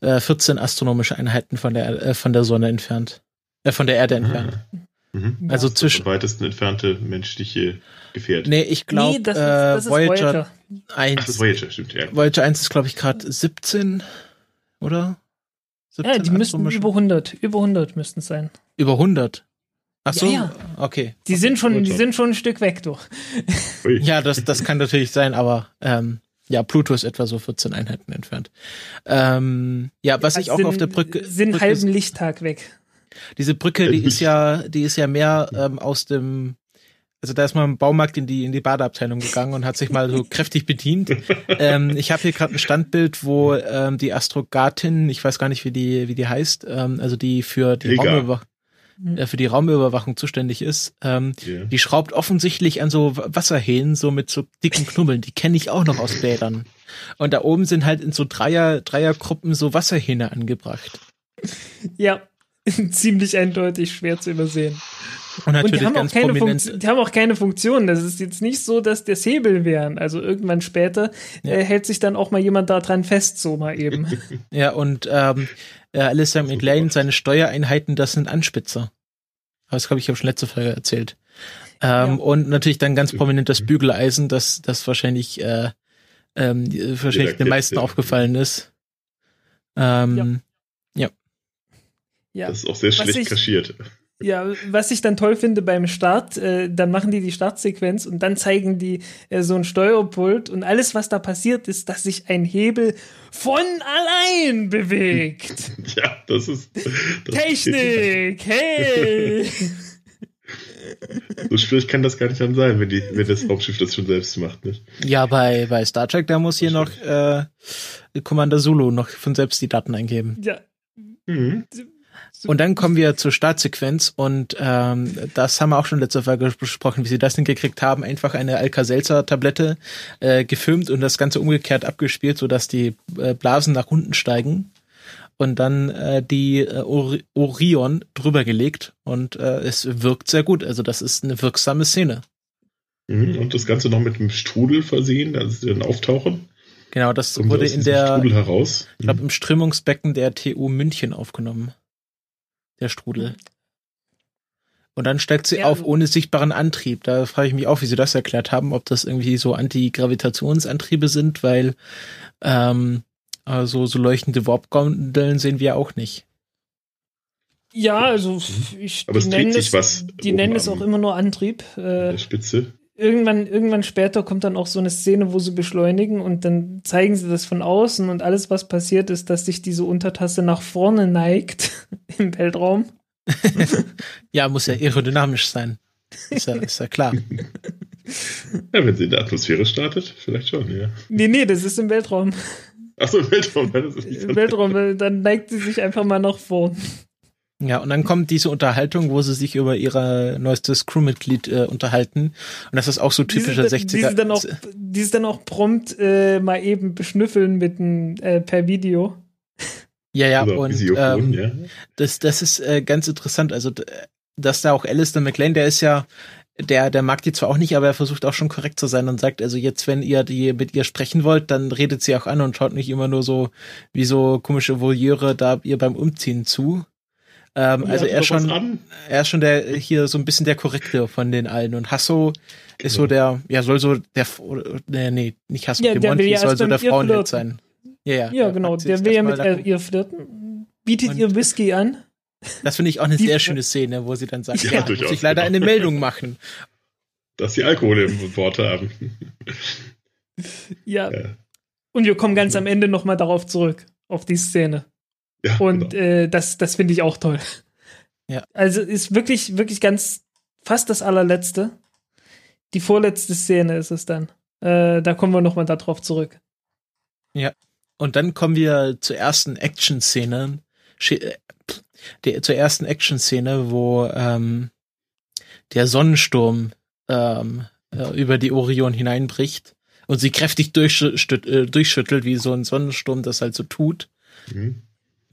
S2: äh, 14 astronomische Einheiten von der äh, von der Sonne entfernt, äh, von der Erde entfernt. Ah. Mhm. Also zwischen
S4: das weitesten entfernte menschliche Gefährt.
S2: Nee, ich glaube, nee, das, das äh, Voyager, Voyager 1. Ach, das Voyager, stimmt, ja. Voyager 1 ist, glaube ich, gerade 17, oder?
S3: 17 ja, die müssten über 100, über 100 müssten es sein.
S2: Über 100? Ach so, ja, ja. okay.
S3: Die sind schon, die sind schon ein Stück weg, du.
S2: ja, das, das kann natürlich sein, aber ähm, ja, Pluto ist etwa so 14 Einheiten entfernt. Ähm, ja, was ich auch
S3: sind,
S2: auf der Brücke.
S3: Sind Brücke halben Lichttag weg.
S2: Diese Brücke, die ist ja, die ist ja mehr ähm, aus dem, also da ist man im Baumarkt in die in die Badeabteilung gegangen und hat sich mal so kräftig bedient. Ähm, ich habe hier gerade ein Standbild, wo ähm, die Astrogatin, ich weiß gar nicht wie die wie die heißt, ähm, also die für die Raumüberwachung äh, für die Raumüberwachung zuständig ist, ähm, yeah. die schraubt offensichtlich an so Wasserhähnen so mit so dicken Knubbeln. Die kenne ich auch noch aus Bädern. Und da oben sind halt in so Dreier Dreiergruppen so Wasserhähne angebracht.
S3: Ja, ziemlich eindeutig schwer zu übersehen. Und, natürlich und die, haben ganz auch keine Funktion, die haben auch keine Funktion. Das ist jetzt nicht so, dass das Hebel wären. Also irgendwann später ja. äh, hält sich dann auch mal jemand da dran fest, so mal eben.
S2: ja, und ähm, äh, Alistair McLean, seine Steuereinheiten, das sind Anspitzer. Das habe ich ja schon letzte Folge erzählt. Ähm, ja. Und natürlich dann ganz prominent das Bügeleisen, das, das wahrscheinlich, äh, ähm, wahrscheinlich den meisten aufgefallen ist. Ähm, ja.
S4: Ja. Das ist auch sehr schlecht ich, kaschiert.
S3: Ja, was ich dann toll finde beim Start, äh, dann machen die die Startsequenz und dann zeigen die äh, so ein Steuerpult und alles, was da passiert, ist, dass sich ein Hebel von allein bewegt.
S4: Ja, das ist.
S3: Das Technik, hey!
S4: So schwierig kann das gar nicht dann sein, wenn, die, wenn das Raumschiff das schon selbst macht, nicht?
S2: Ja, bei, bei Star Trek, da muss hier noch äh, Commander Zulu noch von selbst die Daten eingeben.
S3: Ja. Mhm.
S2: Und dann kommen wir zur Startsequenz und ähm, das haben wir auch schon letzte Folge besprochen, wie sie das hingekriegt haben. Einfach eine Alka-Seltzer-Tablette äh, gefilmt und das Ganze umgekehrt abgespielt, sodass die äh, Blasen nach unten steigen und dann äh, die äh, Orion drüber gelegt und äh, es wirkt sehr gut. Also das ist eine wirksame Szene.
S4: Mhm, und das Ganze noch mit einem Strudel versehen, also sie dann auftauchen.
S2: Genau, das Kommt wurde in der, ich glaube, im Strömungsbecken der TU München aufgenommen der Strudel. Und dann steigt sie ja, auf ohne sichtbaren Antrieb. Da frage ich mich auch, wie sie das erklärt haben, ob das irgendwie so Antigravitationsantriebe sind, weil ähm, also so leuchtende Warp-Gondeln sehen wir auch nicht.
S3: Ja, also ich,
S4: Aber die, nennen es, was
S3: die nennen es auch immer nur Antrieb.
S4: Äh, der Spitze.
S3: Irgendwann, irgendwann später kommt dann auch so eine Szene, wo sie beschleunigen und dann zeigen sie das von außen und alles, was passiert, ist, dass sich diese Untertasse nach vorne neigt im Weltraum.
S2: ja, muss ja aerodynamisch sein. Ist ja, ist ja klar.
S4: Ja, wenn sie in der Atmosphäre startet, vielleicht schon, ja.
S3: Nee, nee, das ist im Weltraum.
S4: Achso, im Weltraum.
S3: Das ist nicht Im Weltraum, dann neigt sie sich einfach mal nach vorn.
S2: Ja, und dann kommt diese Unterhaltung, wo sie sich über ihre neuestes Crewmitglied äh, unterhalten. Und das ist auch so typischer 60er. Die
S3: sie dann auch, die sie dann auch prompt äh, mal eben beschnüffeln mit ein, äh, per Video.
S2: Ja, ja, Oder und ähm, ja. Das, das ist äh, ganz interessant. Also, dass da auch Alistair McLean, der ist ja, der, der mag die zwar auch nicht, aber er versucht auch schon korrekt zu sein und sagt, also jetzt, wenn ihr die mit ihr sprechen wollt, dann redet sie auch an und schaut nicht immer nur so wie so komische Voyeure da ihr beim Umziehen zu. Ähm, also er schon, er ist schon der hier so ein bisschen der korrekte von den allen und Hasso ist so der, ja soll so der, nee, nee nicht Hasso,
S3: ja, Piemonte
S2: ja soll so der Frauenheld sein.
S3: Ja, ja, ja genau, der will ja mit äh, ihr flirten, bietet und ihr Whisky an.
S2: Das finde ich auch eine sehr schöne Szene, wo sie dann sagt, ja, ja muss ich leider genau. eine Meldung machen.
S4: Dass sie Alkohol im Wort haben.
S3: ja. ja. Und wir kommen ganz am Ende nochmal darauf zurück, auf die Szene. Ja, und genau. äh, das, das finde ich auch toll.
S2: Ja.
S3: Also ist wirklich, wirklich ganz fast das allerletzte. Die vorletzte Szene ist es dann. Äh, da kommen wir nochmal darauf zurück.
S2: Ja. Und dann kommen wir zur ersten Action-Szene. Äh, zur ersten Action-Szene, wo ähm, der Sonnensturm ähm, äh, über die Orion hineinbricht und sie kräftig durchschüttelt, äh, durchschüttelt, wie so ein Sonnensturm das halt so tut. Mhm.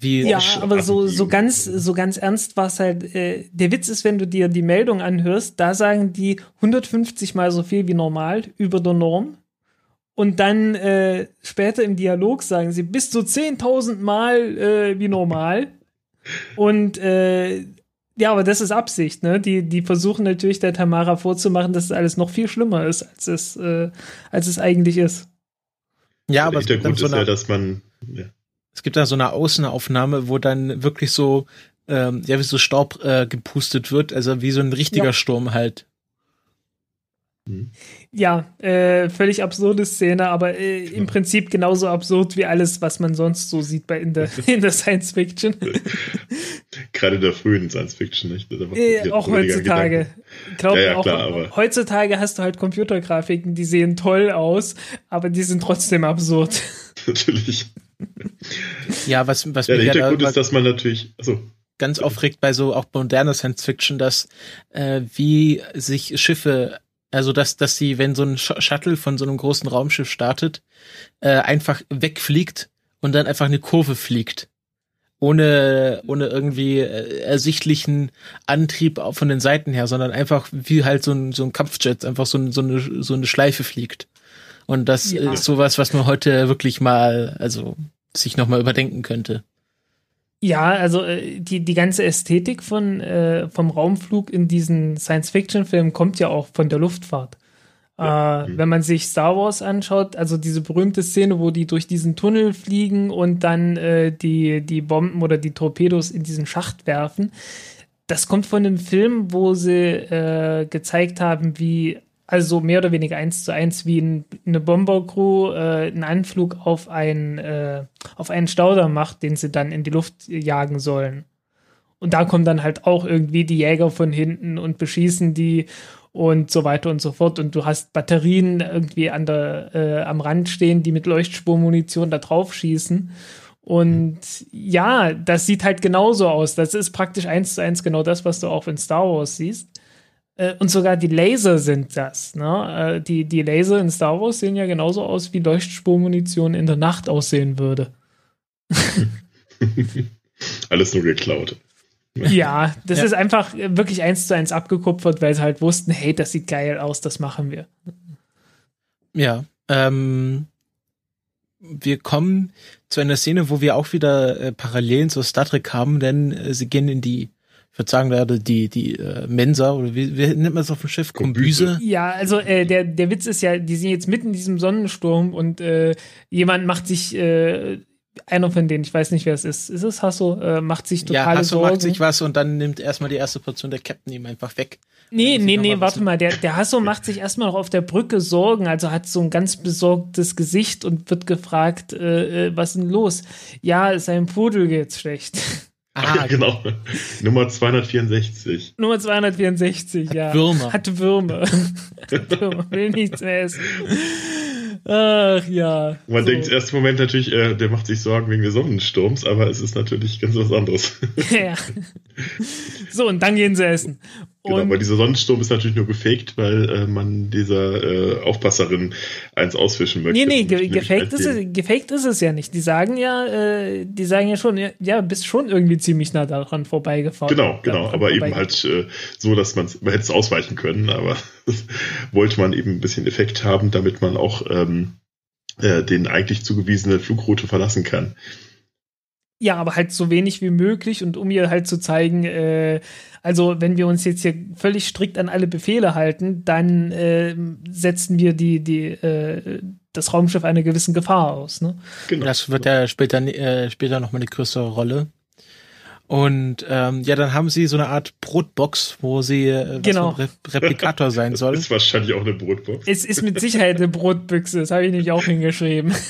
S3: Wie ja, aber so, so ganz, so ganz ernst war es halt, äh, der Witz ist, wenn du dir die Meldung anhörst, da sagen die 150 mal so viel wie normal über der Norm. Und dann äh, später im Dialog sagen sie bis zu 10.000 Mal äh, wie normal. Und äh, ja, aber das ist Absicht, ne? Die, die versuchen natürlich der Tamara vorzumachen, dass es alles noch viel schlimmer ist, als es, äh, als es eigentlich ist.
S2: Ja, aber
S4: der Grund so ist ja, dass man. Ja.
S2: Es gibt da so eine Außenaufnahme, wo dann wirklich so, ähm, ja, wie so Staub äh, gepustet wird, also wie so ein richtiger ja. Sturm halt.
S3: Mhm. Ja, äh, völlig absurde Szene, aber äh, im Prinzip genauso absurd wie alles, was man sonst so sieht bei in der, in der Science Fiction.
S4: Gerade in der frühen Science Fiction, nicht?
S3: Äh, auch heutzutage. Glaub ja, ja, auch, klar, aber heutzutage hast du halt Computergrafiken, die sehen toll aus, aber die sind trotzdem absurd.
S4: Natürlich.
S2: Ja, was, was
S4: ja, der Hintergrund da, ist, dass man natürlich, also
S2: ganz aufregt bei so auch moderner Science Fiction, dass äh, wie sich Schiffe also, dass, dass sie, wenn so ein Shuttle von so einem großen Raumschiff startet, äh, einfach wegfliegt und dann einfach eine Kurve fliegt. Ohne, ohne irgendwie äh, ersichtlichen Antrieb auch von den Seiten her, sondern einfach wie halt so ein, so ein Kampfjet, einfach so, ein, so, eine, so eine Schleife fliegt. Und das ja. ist sowas, was man heute wirklich mal, also sich nochmal überdenken könnte.
S3: Ja, also äh, die, die ganze Ästhetik von, äh, vom Raumflug in diesen Science-Fiction-Filmen kommt ja auch von der Luftfahrt. Ja. Äh, mhm. wenn man sich Star Wars anschaut, also diese berühmte Szene, wo die durch diesen Tunnel fliegen und dann äh, die, die Bomben oder die Torpedos in diesen Schacht werfen, das kommt von einem Film, wo sie äh, gezeigt haben, wie also mehr oder weniger eins zu eins wie ein, eine Bombercrew äh, einen Anflug auf, ein, äh, auf einen Stauder macht, den sie dann in die Luft jagen sollen. Und da kommen dann halt auch irgendwie die Jäger von hinten und beschießen die und so weiter und so fort. Und du hast Batterien irgendwie an der, äh, am Rand stehen, die mit Leuchtspurmunition da drauf schießen. Und ja, das sieht halt genauso aus. Das ist praktisch eins zu eins genau das, was du auch in Star Wars siehst. Äh, und sogar die Laser sind das. Ne? Äh, die, die Laser in Star Wars sehen ja genauso aus, wie Leuchtspurmunition in der Nacht aussehen würde.
S4: Alles nur geklaut.
S3: Ja, das ja. ist einfach wirklich eins zu eins abgekupfert, weil sie halt wussten, hey, das sieht geil aus, das machen wir.
S2: Ja, ähm, wir kommen zu einer Szene, wo wir auch wieder äh, Parallelen zu Star Trek haben, denn äh, sie gehen in die ich würde sagen, werde die, die äh, Mensa oder wie, wie nennt man es auf dem Schiff? Kombüse?
S3: Ja, also äh, der, der Witz ist ja, die sind jetzt mitten in diesem Sonnensturm und äh, jemand macht sich, äh, einer von denen, ich weiß nicht, wer es ist, ist es Hasso, äh, macht sich total Ja, Hasso Sorgen. macht
S2: sich was und dann nimmt erstmal die erste Portion der Captain ihm einfach weg.
S3: Nee, nee, nee, warte mal, der, der Hasso macht sich erstmal noch auf der Brücke Sorgen, also hat so ein ganz besorgtes Gesicht und wird gefragt, äh, äh was ist denn los? Ja, seinem Pudel geht's schlecht.
S4: Ah, ja, genau. Nummer 264.
S3: Nummer 264, Hat ja.
S2: Würmer.
S3: Hat Würmer. Hat Würmer. Will nichts mehr essen. Ach ja.
S4: Man so. denkt im ersten Moment natürlich, äh, der macht sich Sorgen wegen des Sonnensturms, aber es ist natürlich ganz was anderes.
S3: ja. So, und dann gehen sie essen.
S4: Genau, aber dieser Sonnensturm ist natürlich nur gefaked, weil äh, man dieser äh, Aufpasserin eins ausfischen möchte.
S3: Nee, nee, ge gefaked, ist es, gefaked ist es ja nicht. Die sagen ja, äh, die sagen ja schon, ja, ja, bist schon irgendwie ziemlich nah daran vorbeigefahren.
S4: Genau, genau, aber eben halt äh, so, dass man man hätte es ausweichen können, aber wollte man eben ein bisschen Effekt haben, damit man auch ähm, äh, den eigentlich zugewiesene Flugroute verlassen kann.
S3: Ja, aber halt so wenig wie möglich und um ihr halt zu zeigen, äh, also wenn wir uns jetzt hier völlig strikt an alle Befehle halten, dann äh, setzen wir die, die, äh, das Raumschiff einer gewissen Gefahr aus. Ne?
S2: Genau. Das wird ja später, äh, später nochmal eine größere Rolle. Und ähm, ja, dann haben sie so eine Art Brotbox, wo sie äh,
S3: genau.
S2: Re Replikator sein soll. Das
S4: ist wahrscheinlich auch eine Brotbox.
S3: Es ist mit Sicherheit eine Brotbüchse, das habe ich nämlich auch hingeschrieben.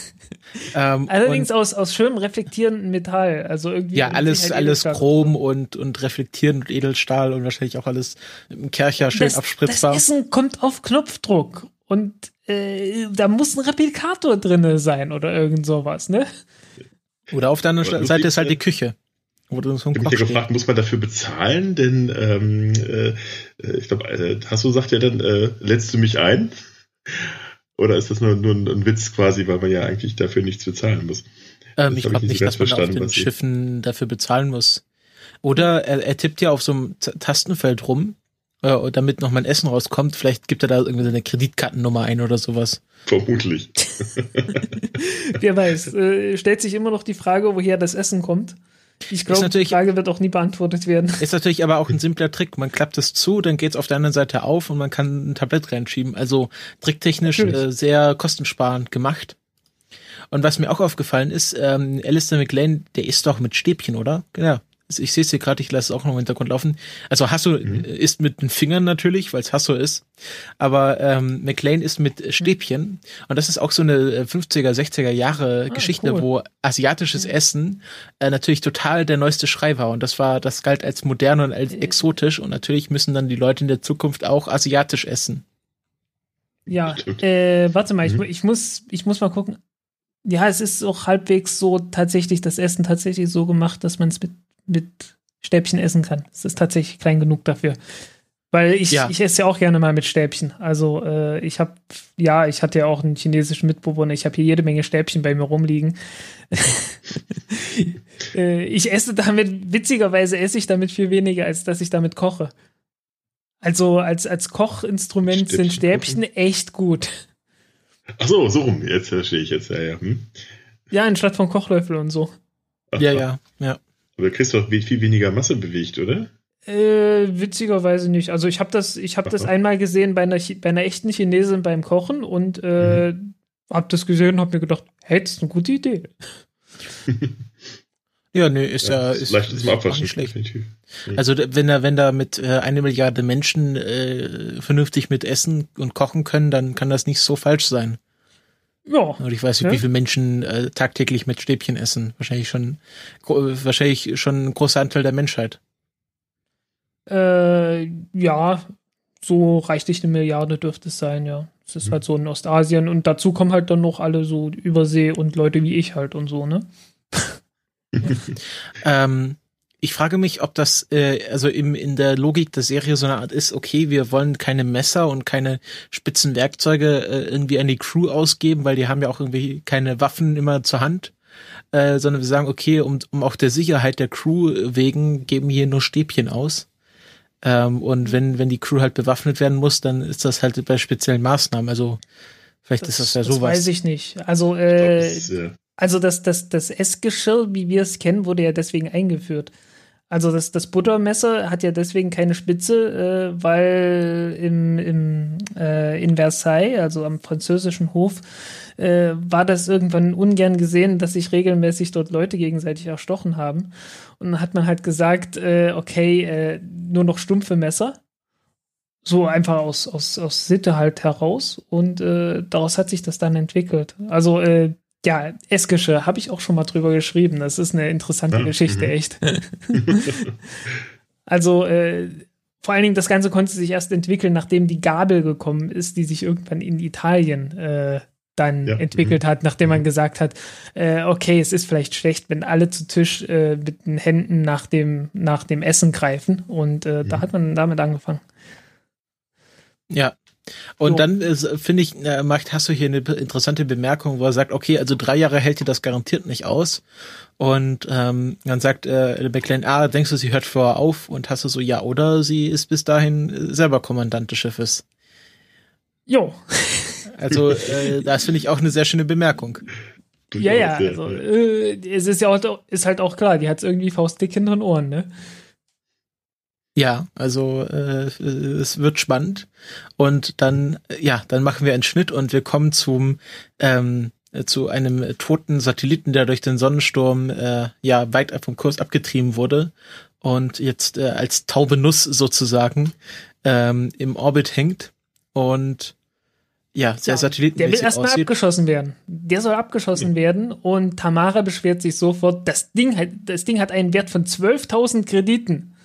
S3: Ähm, Allerdings aus, aus schönem reflektierendem Metall. Also irgendwie
S2: ja, alles, alles Chrom und, und reflektierend und Edelstahl und wahrscheinlich auch alles im Kercher schön das, abspritzbar.
S3: Das Essen kommt auf Knopfdruck und äh, da muss ein Replikator drinne sein oder irgend sowas, ne?
S2: Oder auf der anderen Seite ist halt die Küche.
S4: Oder so ein ich habe mich ja gefragt, muss man dafür bezahlen? Denn ähm, äh, ich glaube, äh, Hasso sagt ja dann, äh, lädst du mich ein? Oder ist das nur, nur ein Witz quasi, weil man ja eigentlich dafür nichts bezahlen muss?
S2: Ähm, ich glaube nicht, dass man auf den Schiffen dafür bezahlen muss. Oder er, er tippt ja auf so einem Tastenfeld rum, äh, damit noch mal ein Essen rauskommt. Vielleicht gibt er da irgendwie eine Kreditkartennummer ein oder sowas.
S4: Vermutlich.
S3: Wer weiß. Äh, stellt sich immer noch die Frage, woher das Essen kommt. Ich glaube, die Frage wird auch nie beantwortet werden.
S2: Ist natürlich aber auch ein simpler Trick. Man klappt es zu, dann geht es auf der anderen Seite auf und man kann ein Tablett reinschieben. Also tricktechnisch äh, sehr kostensparend gemacht. Und was mir auch aufgefallen ist, ähm, Alistair McLean, der isst doch mit Stäbchen, oder? Genau ich sehe es hier gerade, ich lasse es auch noch im Hintergrund laufen. Also Hasso mhm. ist mit den Fingern natürlich, weil es Hasso ist. Aber ähm, McLean ist mit Stäbchen. Und das ist auch so eine 50er, 60er Jahre ah, Geschichte, cool. wo asiatisches Essen äh, natürlich total der neueste Schrei war. Und das war, das galt als modern und als exotisch. Und natürlich müssen dann die Leute in der Zukunft auch asiatisch essen.
S3: Ja, äh, warte mal, mhm. ich, ich, muss, ich muss mal gucken. Ja, es ist auch halbwegs so tatsächlich das Essen tatsächlich so gemacht, dass man es mit mit Stäbchen essen kann. Es ist tatsächlich klein genug dafür. Weil ich, ja. ich esse ja auch gerne mal mit Stäbchen. Also äh, ich habe, ja, ich hatte ja auch einen chinesischen Mitbewohner. Ich habe hier jede Menge Stäbchen bei mir rumliegen. äh, ich esse damit, witzigerweise esse ich damit viel weniger, als dass ich damit koche. Also als, als Kochinstrument Stäbchen sind Stäbchen kochen. echt gut.
S4: Ach so, so rum. Jetzt verstehe ich jetzt, ja, ja. Hm?
S3: Ja, anstatt von Kochlöffel und so.
S2: Ach, ja, ja, ja.
S4: Aber kriegst du doch viel weniger Masse bewegt, oder?
S3: Äh, witzigerweise nicht. Also ich habe das, ich habe das einmal gesehen bei einer, bei einer echten Chinesin beim Kochen und äh, mhm. habe das gesehen und habe mir gedacht, hey, das ist eine gute Idee.
S2: ja, nee, ist ja, ja ist,
S4: leicht
S2: ist
S4: zum Abwaschen.
S2: Schlecht. Definitiv. Also wenn da, wenn da mit äh, eine Milliarde Menschen äh, vernünftig mit essen und kochen können, dann kann das nicht so falsch sein. Ja. Und ich weiß nicht, ja. wie viele Menschen äh, tagtäglich mit Stäbchen essen. Wahrscheinlich schon, wahrscheinlich schon ein großer Anteil der Menschheit.
S3: Äh, ja, so reichlich eine Milliarde dürfte es sein, ja. Es ist mhm. halt so in Ostasien und dazu kommen halt dann noch alle so Übersee und Leute wie ich halt und so, ne?
S2: ähm, ich frage mich, ob das äh, also im, in der Logik der Serie so eine Art ist, okay, wir wollen keine Messer und keine spitzen Werkzeuge äh, irgendwie an die Crew ausgeben, weil die haben ja auch irgendwie keine Waffen immer zur Hand. Äh, sondern wir sagen, okay, um, um auch der Sicherheit der Crew wegen geben hier nur Stäbchen aus. Ähm, und wenn, wenn die Crew halt bewaffnet werden muss, dann ist das halt bei speziellen Maßnahmen. Also vielleicht das, ist das ja sowas.
S3: Das weiß ich nicht. Also, äh, das, ja. also das, das, das Essgeschirr, wie wir es kennen, wurde ja deswegen eingeführt. Also das, das Buttermesser hat ja deswegen keine Spitze, äh, weil im, im, äh, in Versailles, also am französischen Hof, äh, war das irgendwann ungern gesehen, dass sich regelmäßig dort Leute gegenseitig erstochen haben. Und dann hat man halt gesagt, äh, okay, äh, nur noch stumpfe Messer. So einfach aus, aus, aus Sitte halt heraus. Und äh, daraus hat sich das dann entwickelt. Also ja, Eskische, habe ich auch schon mal drüber geschrieben. Das ist eine interessante ja, Geschichte, -hmm. echt. also, äh, vor allen Dingen, das Ganze konnte sich erst entwickeln, nachdem die Gabel gekommen ist, die sich irgendwann in Italien äh, dann ja, entwickelt -hmm. hat, nachdem man mhm. gesagt hat, äh, okay, es ist vielleicht schlecht, wenn alle zu Tisch äh, mit den Händen nach dem, nach dem Essen greifen. Und äh, da mhm. hat man damit angefangen.
S2: Ja, und so. dann finde ich, äh, macht, hast du hier eine interessante Bemerkung, wo er sagt, okay, also drei Jahre hält dir das garantiert nicht aus. Und ähm, dann sagt äh, McLean, ah, denkst du, sie hört vorher auf? Und hast du so, ja, oder sie ist bis dahin äh, selber Kommandant des Schiffes.
S3: Jo.
S2: Also, äh, das finde ich auch eine sehr schöne Bemerkung.
S3: Ja, ja, also, äh, es ist ja auch, ist halt auch klar, die hat irgendwie faustdick hinter den Ohren, ne?
S2: Ja, also äh, es wird spannend. Und dann, ja, dann machen wir einen Schnitt und wir kommen zum ähm, äh, zu einem toten Satelliten, der durch den Sonnensturm äh, ja weit vom Kurs abgetrieben wurde und jetzt äh, als taube Nuss sozusagen ähm, im Orbit hängt und ja, der ja, Satelliten.
S3: Der will erstmal abgeschossen werden. Der soll abgeschossen ja. werden und Tamara beschwert sich sofort, das Ding hat, das Ding hat einen Wert von 12.000 Krediten.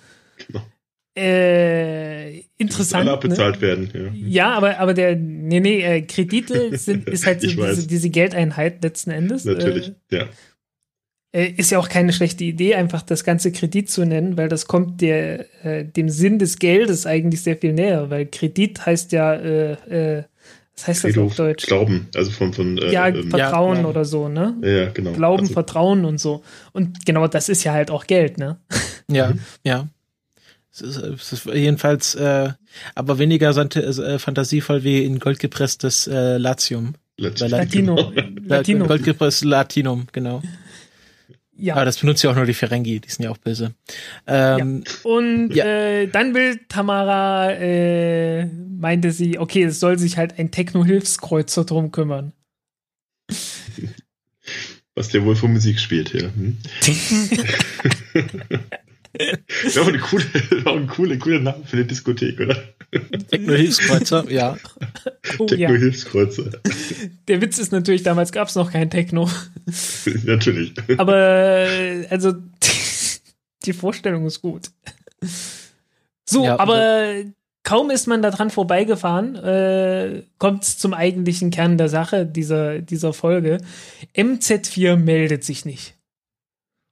S3: Genau. Äh, interessant. Alle
S4: abbezahlt
S3: ne?
S4: werden, ja.
S3: Ja, aber, aber der, nee, nee, äh, Kredite sind, ist halt so diese, diese, Geldeinheit letzten Endes.
S4: Natürlich, äh, ja.
S3: Äh, ist ja auch keine schlechte Idee, einfach das ganze Kredit zu nennen, weil das kommt der, äh, dem Sinn des Geldes eigentlich sehr viel näher, weil Kredit heißt ja, äh, äh, was heißt das auf Deutsch?
S4: Glauben, also von, von
S3: äh, ja, ähm, Vertrauen ja, oder so, ne?
S4: Ja, genau.
S3: Glauben, also, Vertrauen und so. Und genau das ist ja halt auch Geld, ne?
S2: Ja, ja. Es ist, es ist jedenfalls äh, aber weniger äh, fantasievoll wie in goldgepresstes äh, Latium.
S3: Latino.
S2: Latino. Goldgepresstes Latinum, genau. Ja. Aber das benutzt ja auch nur die Ferengi, die sind ja auch böse.
S3: Ähm, ja. Und ja. Äh, dann will Tamara, äh, meinte sie, okay, es soll sich halt ein Techno-Hilfskreuzer drum kümmern.
S4: Was der wohl für Musik spielt hier. Hm? Auch eine coole, auch ein cooler, cooler Name für eine Diskothek, oder?
S2: Techno-Hilfskreuzer, ja.
S4: Oh, Techno-Hilfskreuzer. Ja.
S3: Der Witz ist natürlich, damals gab es noch kein Techno.
S4: natürlich.
S3: Aber, also, die Vorstellung ist gut. So, ja, aber kaum ist man daran vorbeigefahren, äh, kommt es zum eigentlichen Kern der Sache dieser, dieser Folge. MZ4 meldet sich nicht.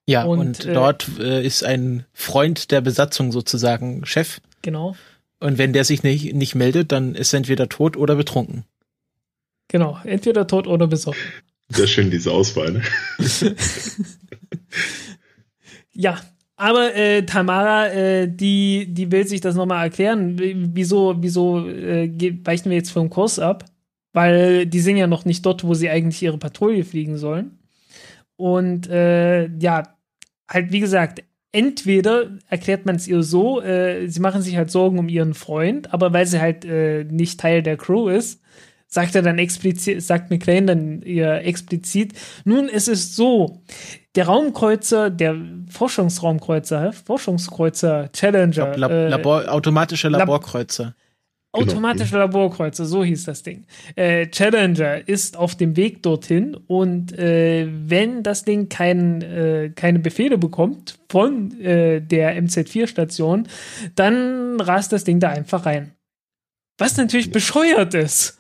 S2: Ja, und, und äh, dort äh, ist ein Freund der Besatzung sozusagen Chef.
S3: Genau.
S2: Und wenn der sich nicht, nicht meldet, dann ist er entweder tot oder betrunken.
S3: Genau, entweder tot oder besoffen.
S4: Sehr schön, diese Auswahl. Ne?
S3: ja, aber äh, Tamara, äh, die, die will sich das nochmal erklären. Wieso, wieso äh, weichen wir jetzt vom Kurs ab? Weil die sind ja noch nicht dort, wo sie eigentlich ihre Patrouille fliegen sollen. Und äh, ja, halt, wie gesagt, entweder erklärt man es ihr so, äh, sie machen sich halt Sorgen um ihren Freund, aber weil sie halt äh, nicht Teil der Crew ist, sagt er dann explizit, sagt McLean dann ihr explizit, nun, es ist so, der Raumkreuzer, der Forschungsraumkreuzer, Forschungskreuzer Challenger,
S2: Lab, äh, Labor, automatische Laborkreuzer. Lab.
S3: Automatische genau. Laborkreuzer, so hieß das Ding. Äh, Challenger ist auf dem Weg dorthin und äh, wenn das Ding kein, äh, keine Befehle bekommt von äh, der MZ4-Station, dann rast das Ding da einfach rein. Was natürlich bescheuert ist.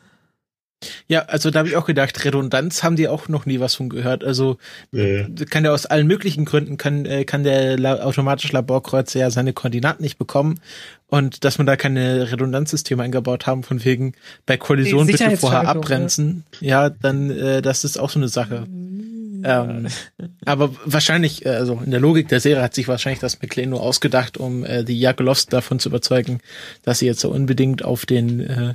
S2: Ja, also da habe ich auch gedacht, Redundanz haben die auch noch nie was von gehört. Also ja. kann der aus allen möglichen Gründen kann äh, kann der La automatische Laborkreuzer ja seine Koordinaten nicht bekommen und dass man da keine Redundanzsysteme eingebaut haben von wegen bei Kollision bitte vorher abbremsen. Ja, dann äh, das ist auch so eine Sache. Ähm, aber wahrscheinlich, äh, also in der Logik der Serie hat sich wahrscheinlich das McLean nur ausgedacht, um äh, die Jagelovs davon zu überzeugen, dass sie jetzt so unbedingt auf den äh,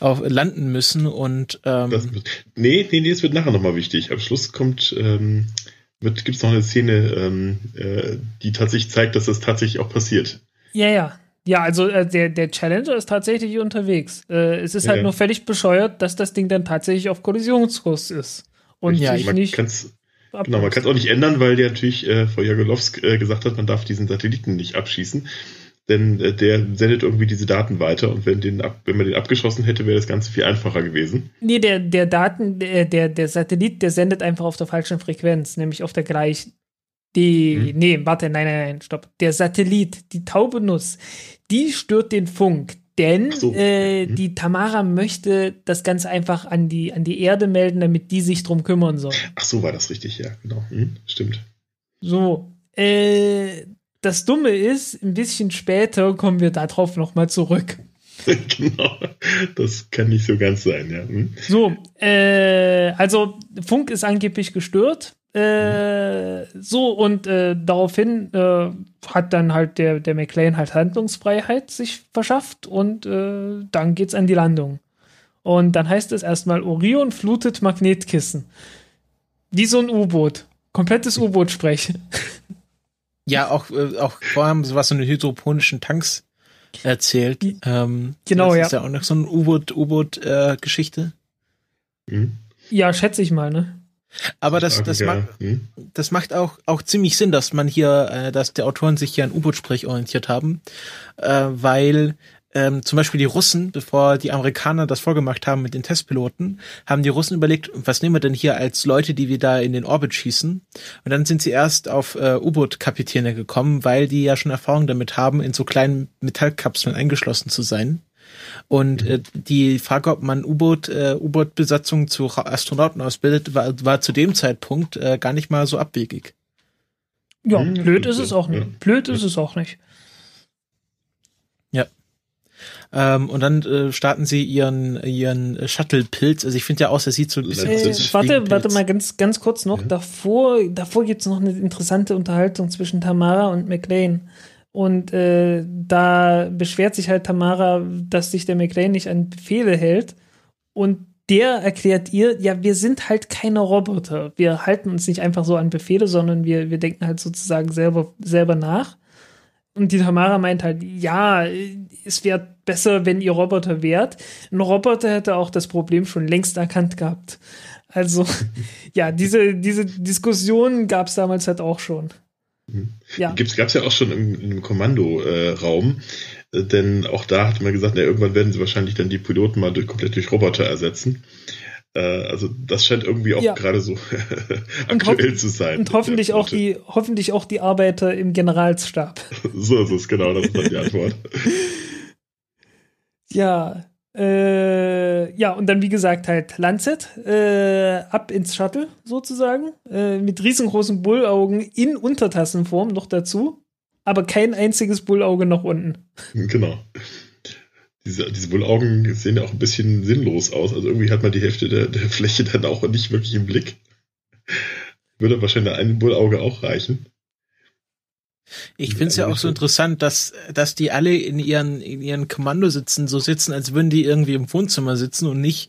S2: auf, landen müssen und ähm,
S4: das, nee, nee, nee, es wird nachher nochmal wichtig. Am Schluss kommt ähm, wird gibt's noch eine Szene, ähm, äh, die tatsächlich zeigt, dass das tatsächlich auch passiert.
S3: Ja, ja. Ja, also äh, der, der Challenger ist tatsächlich unterwegs. Äh, es ist halt ja. nur völlig bescheuert, dass das Ding dann tatsächlich auf Kollisionskurs ist. Und
S4: ja, sich nicht. Kann's, genau, man kann es auch nicht ändern, weil der natürlich äh, Frau Jagolowsk äh, gesagt hat, man darf diesen Satelliten nicht abschießen denn äh, der sendet irgendwie diese Daten weiter und wenn, den ab, wenn man den abgeschossen hätte, wäre das Ganze viel einfacher gewesen.
S3: Nee, der, der Daten, der, der, der Satellit, der sendet einfach auf der falschen Frequenz, nämlich auf der gleichen. Die, hm. nee, warte, nein, nein, nein, stopp. Der Satellit, die taube Nuss, die stört den Funk, denn so. äh, hm. die Tamara möchte das Ganze einfach an die, an die Erde melden, damit die sich drum kümmern soll.
S4: Ach so, war das richtig, ja, genau. Hm, stimmt.
S3: So, äh, das Dumme ist, ein bisschen später kommen wir darauf nochmal zurück.
S4: genau, das kann nicht so ganz sein, ja. Hm.
S3: So, äh, also Funk ist angeblich gestört. Äh, so, und äh, daraufhin äh, hat dann halt der, der McLean halt Handlungsfreiheit sich verschafft und äh, dann geht's an die Landung. Und dann heißt es erstmal, Orion flutet Magnetkissen. Wie so ein U-Boot. Komplettes U-Boot sprechen.
S2: Ja, auch, äh, auch vor allem was so eine hydroponischen Tanks erzählt. Ähm,
S3: genau,
S2: das
S3: ja.
S2: ist ja auch noch so eine U-Boot, U-Boot-Geschichte.
S4: Äh, mhm.
S3: Ja, schätze ich mal, ne?
S2: Aber das, das, macht, hm? das macht auch, auch ziemlich Sinn, dass man hier, äh, dass die Autoren sich hier an U-Boot-Sprech orientiert haben, äh, weil ähm, zum Beispiel die Russen, bevor die Amerikaner das vorgemacht haben mit den Testpiloten, haben die Russen überlegt, was nehmen wir denn hier als Leute, die wir da in den Orbit schießen? Und dann sind sie erst auf äh, U-Boot-Kapitäne gekommen, weil die ja schon Erfahrung damit haben, in so kleinen Metallkapseln eingeschlossen zu sein. Und äh, die Frage, ob man U-Boot, äh, U-Boot-Besatzung zu Astronauten ausbildet, war, war zu dem Zeitpunkt äh, gar nicht mal so abwegig.
S3: Ja, hm, blöd ist es auch nicht. Blöd ist es auch nicht.
S2: Ja. Ähm, und dann äh, starten sie ihren ihren Shuttle-Pilz. Also ich finde ja auch, er sieht so ein bisschen
S3: äh, aus. Warte, warte mal ganz ganz kurz noch. Ja. Davor davor gibt's noch eine interessante Unterhaltung zwischen Tamara und McLean. Und äh, da beschwert sich halt Tamara, dass sich der McLean nicht an Befehle hält. Und der erklärt ihr, ja, wir sind halt keine Roboter. Wir halten uns nicht einfach so an Befehle, sondern wir, wir denken halt sozusagen selber, selber nach. Und die Tamara meint halt, ja, es wäre besser, wenn ihr Roboter wärt. Ein Roboter hätte auch das Problem schon längst erkannt gehabt. Also, ja, diese, diese Diskussion gab es damals halt auch schon.
S4: Mhm. Ja. Gibt's, gab's ja auch schon im, im Kommandoraum, äh, denn auch da hat man gesagt, na, irgendwann werden sie wahrscheinlich dann die Piloten mal durch, komplett durch Roboter ersetzen. Äh, also das scheint irgendwie auch ja. gerade so aktuell zu sein.
S3: Und hoffentlich auch die, hoffentlich auch die Arbeiter im Generalstab.
S4: so ist es, genau, das ist dann die Antwort.
S3: ja, äh, ja, und dann, wie gesagt, halt Lancet äh, ab ins Shuttle sozusagen. Äh, mit riesengroßen Bullaugen in Untertassenform noch dazu. Aber kein einziges Bullauge nach unten.
S4: Genau. Diese, diese Bullaugen sehen ja auch ein bisschen sinnlos aus. Also irgendwie hat man die Hälfte der, der Fläche dann auch nicht wirklich im Blick. Würde wahrscheinlich ein Bullauge auch reichen.
S2: Ich finde es ja auch so interessant, dass, dass die alle in ihren, in ihren Kommandositzen so sitzen, als würden die irgendwie im Wohnzimmer sitzen und nicht,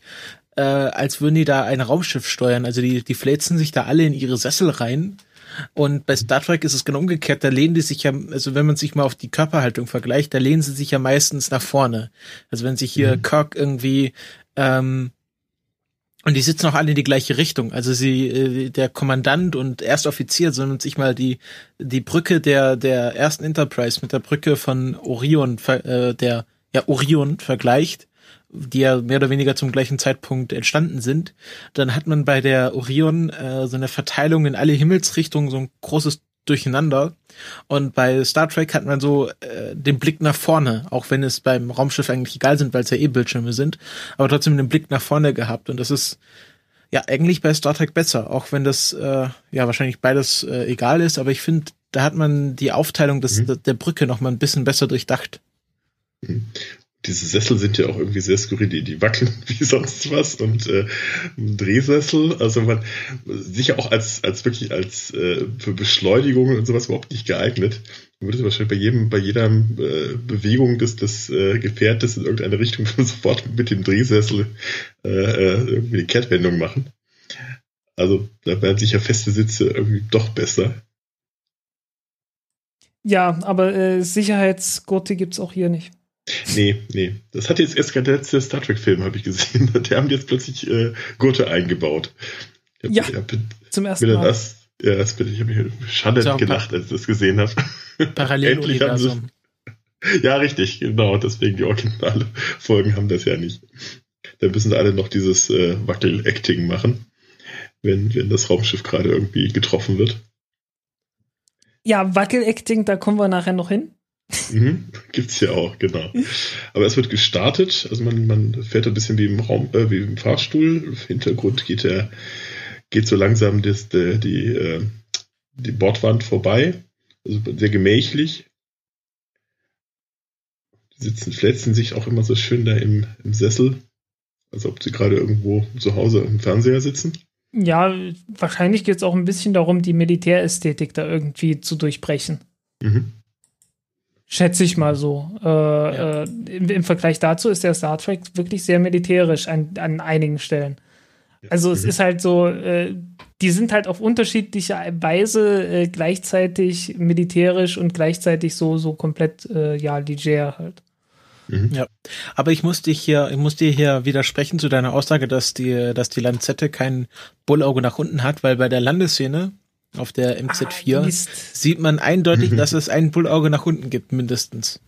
S2: äh, als würden die da ein Raumschiff steuern. Also die, die fläzen sich da alle in ihre Sessel rein. Und bei Star Trek ist es genau umgekehrt, da lehnen die sich ja, also wenn man sich mal auf die Körperhaltung vergleicht, da lehnen sie sich ja meistens nach vorne. Also wenn sich hier mhm. Kirk irgendwie ähm, und die sitzen auch alle in die gleiche Richtung. Also sie, äh, der Kommandant und Erstoffizier sollen sich mal die, die Brücke der, der ersten Enterprise mit der Brücke von Orion, äh, der, ja, Orion vergleicht, die ja mehr oder weniger zum gleichen Zeitpunkt entstanden sind. Dann hat man bei der Orion äh, so eine Verteilung in alle Himmelsrichtungen, so ein großes durcheinander. Und bei Star Trek hat man so äh, den Blick nach vorne, auch wenn es beim Raumschiff eigentlich egal sind, weil es ja eh Bildschirme sind, aber trotzdem den Blick nach vorne gehabt. Und das ist ja eigentlich bei Star Trek besser, auch wenn das äh, ja wahrscheinlich beides äh, egal ist, aber ich finde, da hat man die Aufteilung des, mhm. der Brücke noch mal ein bisschen besser durchdacht.
S4: Diese Sessel sind ja auch irgendwie sehr skurril, die, die wackeln wie sonst was und äh, Drehsessel, also man sicher auch als als wirklich als äh, für Beschleunigungen und sowas überhaupt nicht geeignet. Man würde wahrscheinlich bei jedem bei jeder äh, Bewegung des des äh, Gefährtes in irgendeine Richtung sofort mit dem Drehsessel äh, äh, irgendwie eine Kehrtwendung machen. Also da wären sicher feste Sitze irgendwie doch besser.
S3: Ja, aber äh, Sicherheitsgurte gibt's auch hier nicht.
S4: Nee, nee. Das hat jetzt erst gerade der letzte Star Trek-Film, habe ich gesehen. Die haben jetzt plötzlich äh, Gurte eingebaut.
S3: Hab, ja, hab, zum ersten Mal.
S4: Das, ja, das bin ich, habe mich schade gelacht, als ich das gesehen habe.
S2: Paralleluniversum.
S4: Ja, richtig, genau. Deswegen die originale Folgen haben das ja nicht. Da müssen alle noch dieses äh, Wackel-Acting machen, wenn, wenn das Raumschiff gerade irgendwie getroffen wird.
S3: Ja, Wackel-Acting, da kommen wir nachher noch hin.
S4: Mhm, gibt's ja auch, genau. Aber es wird gestartet, also man, man fährt ein bisschen wie im Raum, äh, wie im Fahrstuhl. Im Hintergrund geht der, geht so langsam das, der, die, äh, die Bordwand vorbei. Also sehr gemächlich. Die sitzen, flätzen sich auch immer so schön da im, im Sessel, als ob sie gerade irgendwo zu Hause im Fernseher sitzen.
S3: Ja, wahrscheinlich geht es auch ein bisschen darum, die Militärästhetik da irgendwie zu durchbrechen. Mhm. Schätze ich mal so. Äh, ja. äh, im, im, Vergleich dazu ist der Star Trek wirklich sehr militärisch an, an einigen Stellen. Also es mhm. ist halt so, äh, die sind halt auf unterschiedliche Weise äh, gleichzeitig militärisch und gleichzeitig so, so komplett, äh, ja, leger halt.
S2: Mhm. Ja, aber ich muss dich hier, ich muss dir hier widersprechen zu deiner Aussage, dass die, dass die Lanzette kein Bullauge nach unten hat, weil bei der Landesszene auf der MZ4 ah, sieht man eindeutig, dass es ein Bullauge nach unten gibt, mindestens.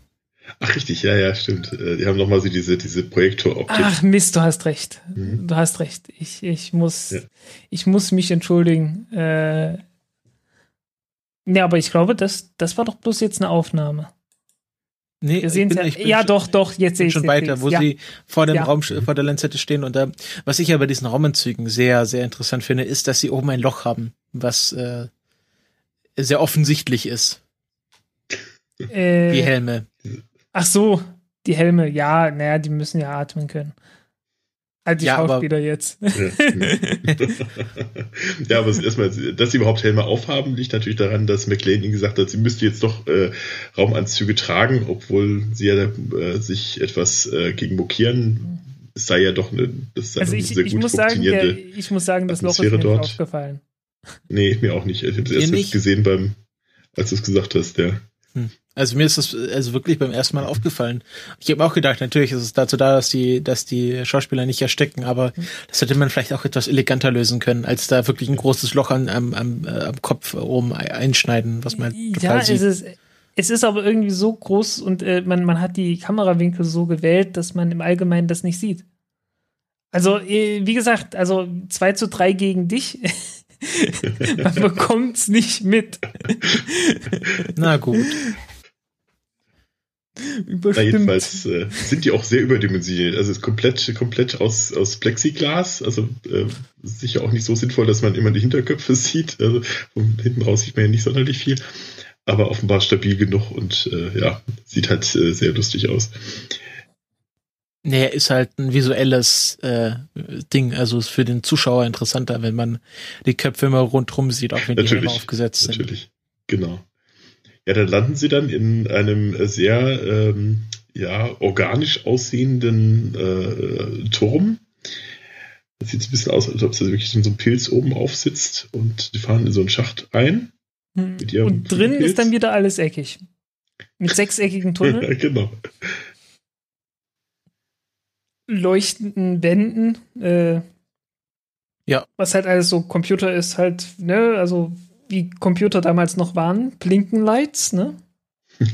S4: Ach, richtig, ja, ja, stimmt. Äh, die haben nochmal so diese, diese Projektoroptik.
S3: Ach, Mist, du hast recht. Mhm. Du hast recht. Ich, ich muss, ja. ich muss mich entschuldigen. Äh, ja, aber ich glaube, das, das war doch bloß jetzt eine Aufnahme.
S2: Nee, Wir sehen ja,
S3: ja doch, doch, jetzt sehe ich
S2: schon weiter, wo ja. sie vor dem ja. Raum, vor der Lanzette stehen und da, was ich ja bei diesen Raumanzügen sehr, sehr interessant finde, ist, dass sie oben ein Loch haben, was äh, sehr offensichtlich ist. Äh, die Helme.
S3: Ach so, die Helme, ja, naja, die müssen ja atmen können. Halt die ja, Schauspieler aber, jetzt.
S4: ja, aber erstmal, dass sie überhaupt Helme aufhaben, liegt natürlich daran, dass McLean ihnen gesagt hat, sie müsste jetzt doch äh, Raumanzüge tragen, obwohl sie ja äh, sich etwas äh, gegen mokieren. Es sei ja doch eine,
S3: das sei also ich, sehr ich gut muss sagen, der, ich muss sagen, das Loch ist mir dort. nicht aufgefallen.
S4: Nee, mir auch nicht. Ich habe es erst gesehen beim, als du es gesagt hast, ja.
S2: Hm. Also mir ist das also wirklich beim ersten Mal aufgefallen. Ich habe auch gedacht, natürlich ist es dazu da, dass die, dass die Schauspieler nicht erstecken, aber das hätte man vielleicht auch etwas eleganter lösen können, als da wirklich ein großes Loch am, am, am, äh, am Kopf oben einschneiden, was man
S3: total ja, sieht. Es ist, es ist aber irgendwie so groß und äh, man, man hat die Kamerawinkel so gewählt, dass man im Allgemeinen das nicht sieht. Also, äh, wie gesagt, also 2 zu 3 gegen dich. Man bekommt es nicht mit.
S2: Na gut.
S4: Na jedenfalls äh, sind die auch sehr überdimensioniert. Also es ist komplett, komplett aus, aus Plexiglas. Also äh, sicher auch nicht so sinnvoll, dass man immer die Hinterköpfe sieht. Also von hinten raus sieht man ja nicht sonderlich viel. Aber offenbar stabil genug und äh, ja, sieht halt äh, sehr lustig aus.
S2: Naja, ist halt ein visuelles äh, Ding, also ist für den Zuschauer interessanter, wenn man die Köpfe immer rundherum sieht, auch wenn natürlich, die Helme aufgesetzt
S4: sind. Natürlich, genau. Ja, dann landen sie dann in einem sehr ähm, ja, organisch aussehenden äh, Turm. Das sieht ein bisschen aus, als ob sie wirklich in so einem Pilz oben aufsitzt und die fahren in so einen Schacht ein.
S3: Hm. Und drin Pilz. ist dann wieder alles eckig. Mit sechseckigen Tunneln.
S4: ja, genau
S3: leuchtenden Wänden. Äh, ja. Was halt alles so Computer ist, halt, ne, also wie Computer damals noch waren, Blinkenlights, ne?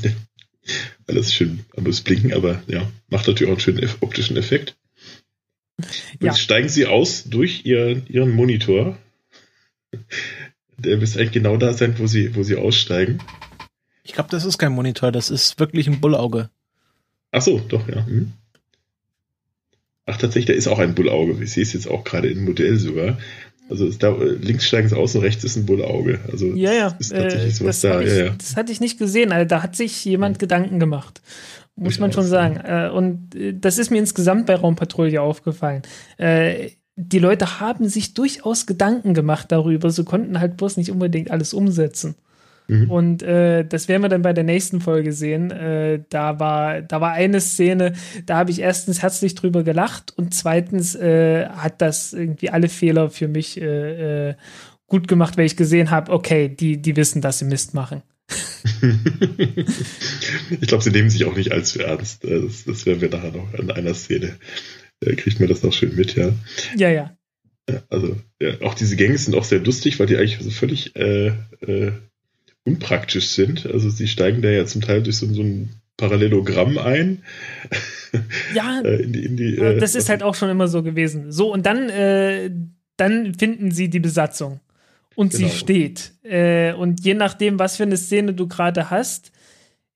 S4: alles schön, aber es blinken, aber ja, macht natürlich auch einen schönen optischen Effekt. Und ja. steigen sie aus durch ihr, ihren Monitor. Der müsste eigentlich genau da sein, wo sie, wo sie aussteigen.
S2: Ich glaube, das ist kein Monitor, das ist wirklich ein Bullauge.
S4: Ach so, doch, ja. Hm. Ach, tatsächlich, da ist auch ein Bullauge. Ich sehe es jetzt auch gerade im Modell sogar. Also da, links steigen sie aus und rechts ist ein Bullauge. Also
S3: ja, ja. ist tatsächlich äh, sowas da. Ich, ja, ja. Das hatte ich nicht gesehen. Also, da hat sich jemand ja. Gedanken gemacht. Muss ich man schon sagen. Äh, und äh, das ist mir insgesamt bei Raumpatrouille aufgefallen. Die Leute haben sich durchaus Gedanken gemacht darüber. Sie konnten halt bloß nicht unbedingt alles umsetzen. Mhm. Und äh, das werden wir dann bei der nächsten Folge sehen. Äh, da, war, da war eine Szene, da habe ich erstens herzlich drüber gelacht und zweitens äh, hat das irgendwie alle Fehler für mich äh, äh, gut gemacht, weil ich gesehen habe, okay, die, die wissen, dass sie Mist machen.
S4: ich glaube, sie nehmen sich auch nicht allzu ernst. Äh, das, das werden wir nachher noch an einer Szene. kriegt man das noch schön mit, ja.
S3: Ja, ja.
S4: Also, ja, auch diese Gänge sind auch sehr lustig, weil die eigentlich so völlig äh, äh, unpraktisch sind. Also sie steigen da ja zum Teil durch so, so ein Parallelogramm ein.
S3: Ja, äh, in die, in die, äh, das ist halt auch schon immer so gewesen. So, und dann, äh, dann finden sie die Besatzung. Und genau. sie steht. Äh, und je nachdem, was für eine Szene du gerade hast,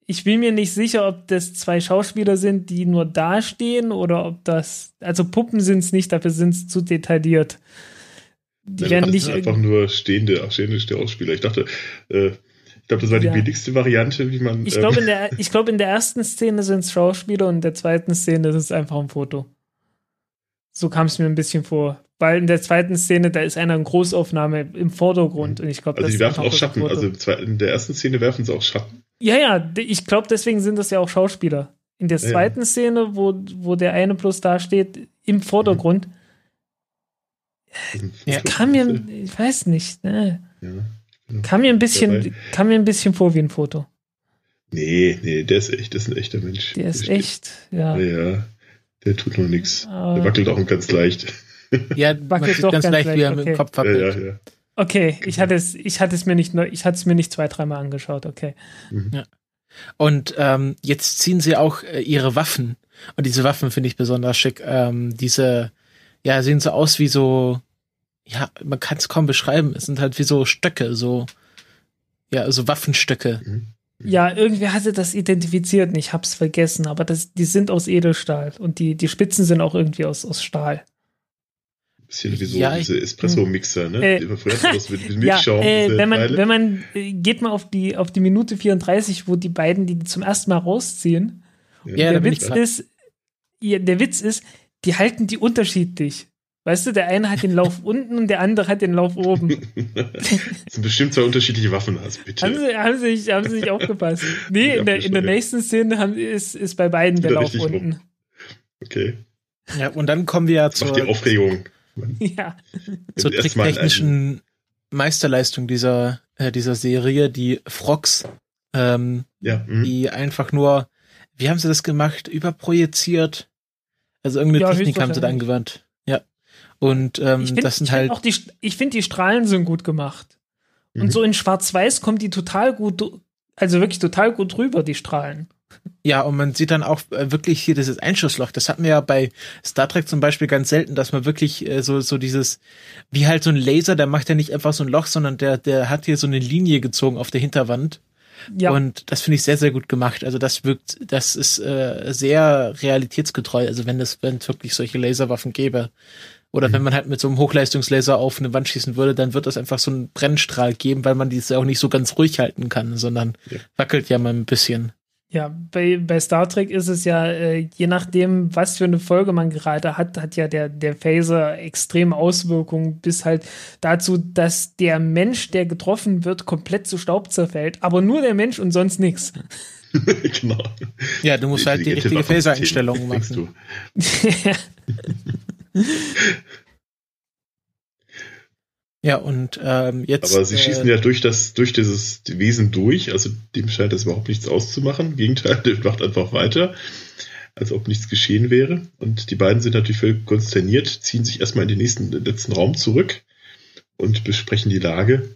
S3: ich bin mir nicht sicher, ob das zwei Schauspieler sind, die nur dastehen oder ob das, also Puppen sind es nicht, dafür sind es zu detailliert.
S4: Die ja, werden nicht einfach nur stehende, stehende Schauspieler. Ich dachte, äh, ich glaube, das war die ja. billigste Variante, wie man.
S3: Ich glaube, ähm, in, der, glaub, in der ersten Szene sind es Schauspieler und in der zweiten Szene ist es einfach ein Foto. So kam es mir ein bisschen vor. Weil in der zweiten Szene, da ist einer in Großaufnahme im Vordergrund. Und ich glaube,
S4: also die werfen auch Schatten. Also in der ersten Szene werfen sie auch Schatten.
S3: Ja, ja, ich glaube, deswegen sind das ja auch Schauspieler. In der zweiten ja. Szene, wo, wo der eine bloß da steht, im Vordergrund, mhm. ja, kam mir, ich weiß nicht, ne? Ja. Kam mir ein bisschen, kam mir ein bisschen vor wie ein Foto.
S4: Nee, nee, der ist echt, das ist ein echter Mensch.
S3: Der ist der echt, ja.
S4: Ja, der tut noch nichts. Der wackelt auch ganz leicht.
S2: Ja, wackelt doch ganz, ganz leicht, leicht, wie er okay. mit dem Kopf wackelt.
S4: Ja, ja, ja.
S3: Okay, ich hatte es, ich hatte es mir nicht, ich hatte es mir nicht zwei, dreimal angeschaut. Okay.
S2: Mhm. Ja. Und ähm, jetzt ziehen sie auch äh, ihre Waffen. Und diese Waffen finde ich besonders schick. Ähm, diese, ja, sehen so aus wie so, ja, man kann es kaum beschreiben. Es sind halt wie so Stöcke, so, ja, so Waffenstöcke. Mhm.
S3: Ja, irgendwer hatte das identifiziert und ich hab's vergessen, aber das, die sind aus Edelstahl und die, die Spitzen sind auch irgendwie aus, aus Stahl.
S4: Bisschen wie so ja, diese Espresso-Mixer, ne? Äh,
S3: das mit, mit Milchschaum. Ja, äh, wenn man, wenn man, äh, geht mal auf die, auf die Minute 34, wo die beiden die zum ersten Mal rausziehen. Ja, der Witz ist, ja, der Witz ist, die halten die unterschiedlich. Weißt du, der eine hat den Lauf unten und der andere hat den Lauf oben.
S4: das sind bestimmt zwei unterschiedliche Waffen hast, bitte.
S3: Haben sie, haben sie, nicht, haben sie nicht aufgepasst? Nee, in der, in der nächsten Szene haben, ist, ist bei beiden der Lauf unten. Rum.
S4: Okay.
S2: Ja, und dann kommen wir zur.
S4: Macht die Aufregung.
S3: ja.
S2: Zur tricktechnischen Meisterleistung dieser, äh, dieser Serie, die Frogs, ähm,
S4: ja,
S2: mhm. die einfach nur, wie haben sie das gemacht? Überprojiziert? Also irgendeine ja, Technik haben sie da angewandt. Und ähm, find, das sind halt.
S3: Auch die, ich finde, die Strahlen sind gut gemacht. Und mhm. so in Schwarz-Weiß kommt die total gut, also wirklich total gut rüber, die Strahlen.
S2: Ja, und man sieht dann auch äh, wirklich hier dieses Einschussloch. Das hatten wir ja bei Star Trek zum Beispiel ganz selten, dass man wirklich äh, so, so dieses, wie halt so ein Laser, der macht ja nicht einfach so ein Loch, sondern der, der hat hier so eine Linie gezogen auf der Hinterwand. Ja. Und das finde ich sehr, sehr gut gemacht. Also das wirkt, das ist äh, sehr realitätsgetreu. Also wenn es, wenn es wirklich solche Laserwaffen gäbe. Oder mhm. wenn man halt mit so einem Hochleistungslaser auf eine Wand schießen würde, dann wird es einfach so einen Brennstrahl geben, weil man diese auch nicht so ganz ruhig halten kann, sondern ja. wackelt ja mal ein bisschen.
S3: Ja, bei, bei Star Trek ist es ja, äh, je nachdem, was für eine Folge man gerade hat, hat ja der, der Phaser extreme Auswirkungen bis halt dazu, dass der Mensch, der getroffen wird, komplett zu Staub zerfällt. Aber nur der Mensch und sonst nichts.
S2: genau. Ja, du musst halt die richtige Phaser-Einstellung machen. Ja, und ähm, jetzt.
S4: Aber sie äh, schießen ja durch das, durch dieses Wesen durch, also dem scheint das überhaupt nichts auszumachen. Im Gegenteil, der macht einfach weiter, als ob nichts geschehen wäre. Und die beiden sind natürlich völlig konsterniert, ziehen sich erstmal in den nächsten, den letzten Raum zurück und besprechen die Lage.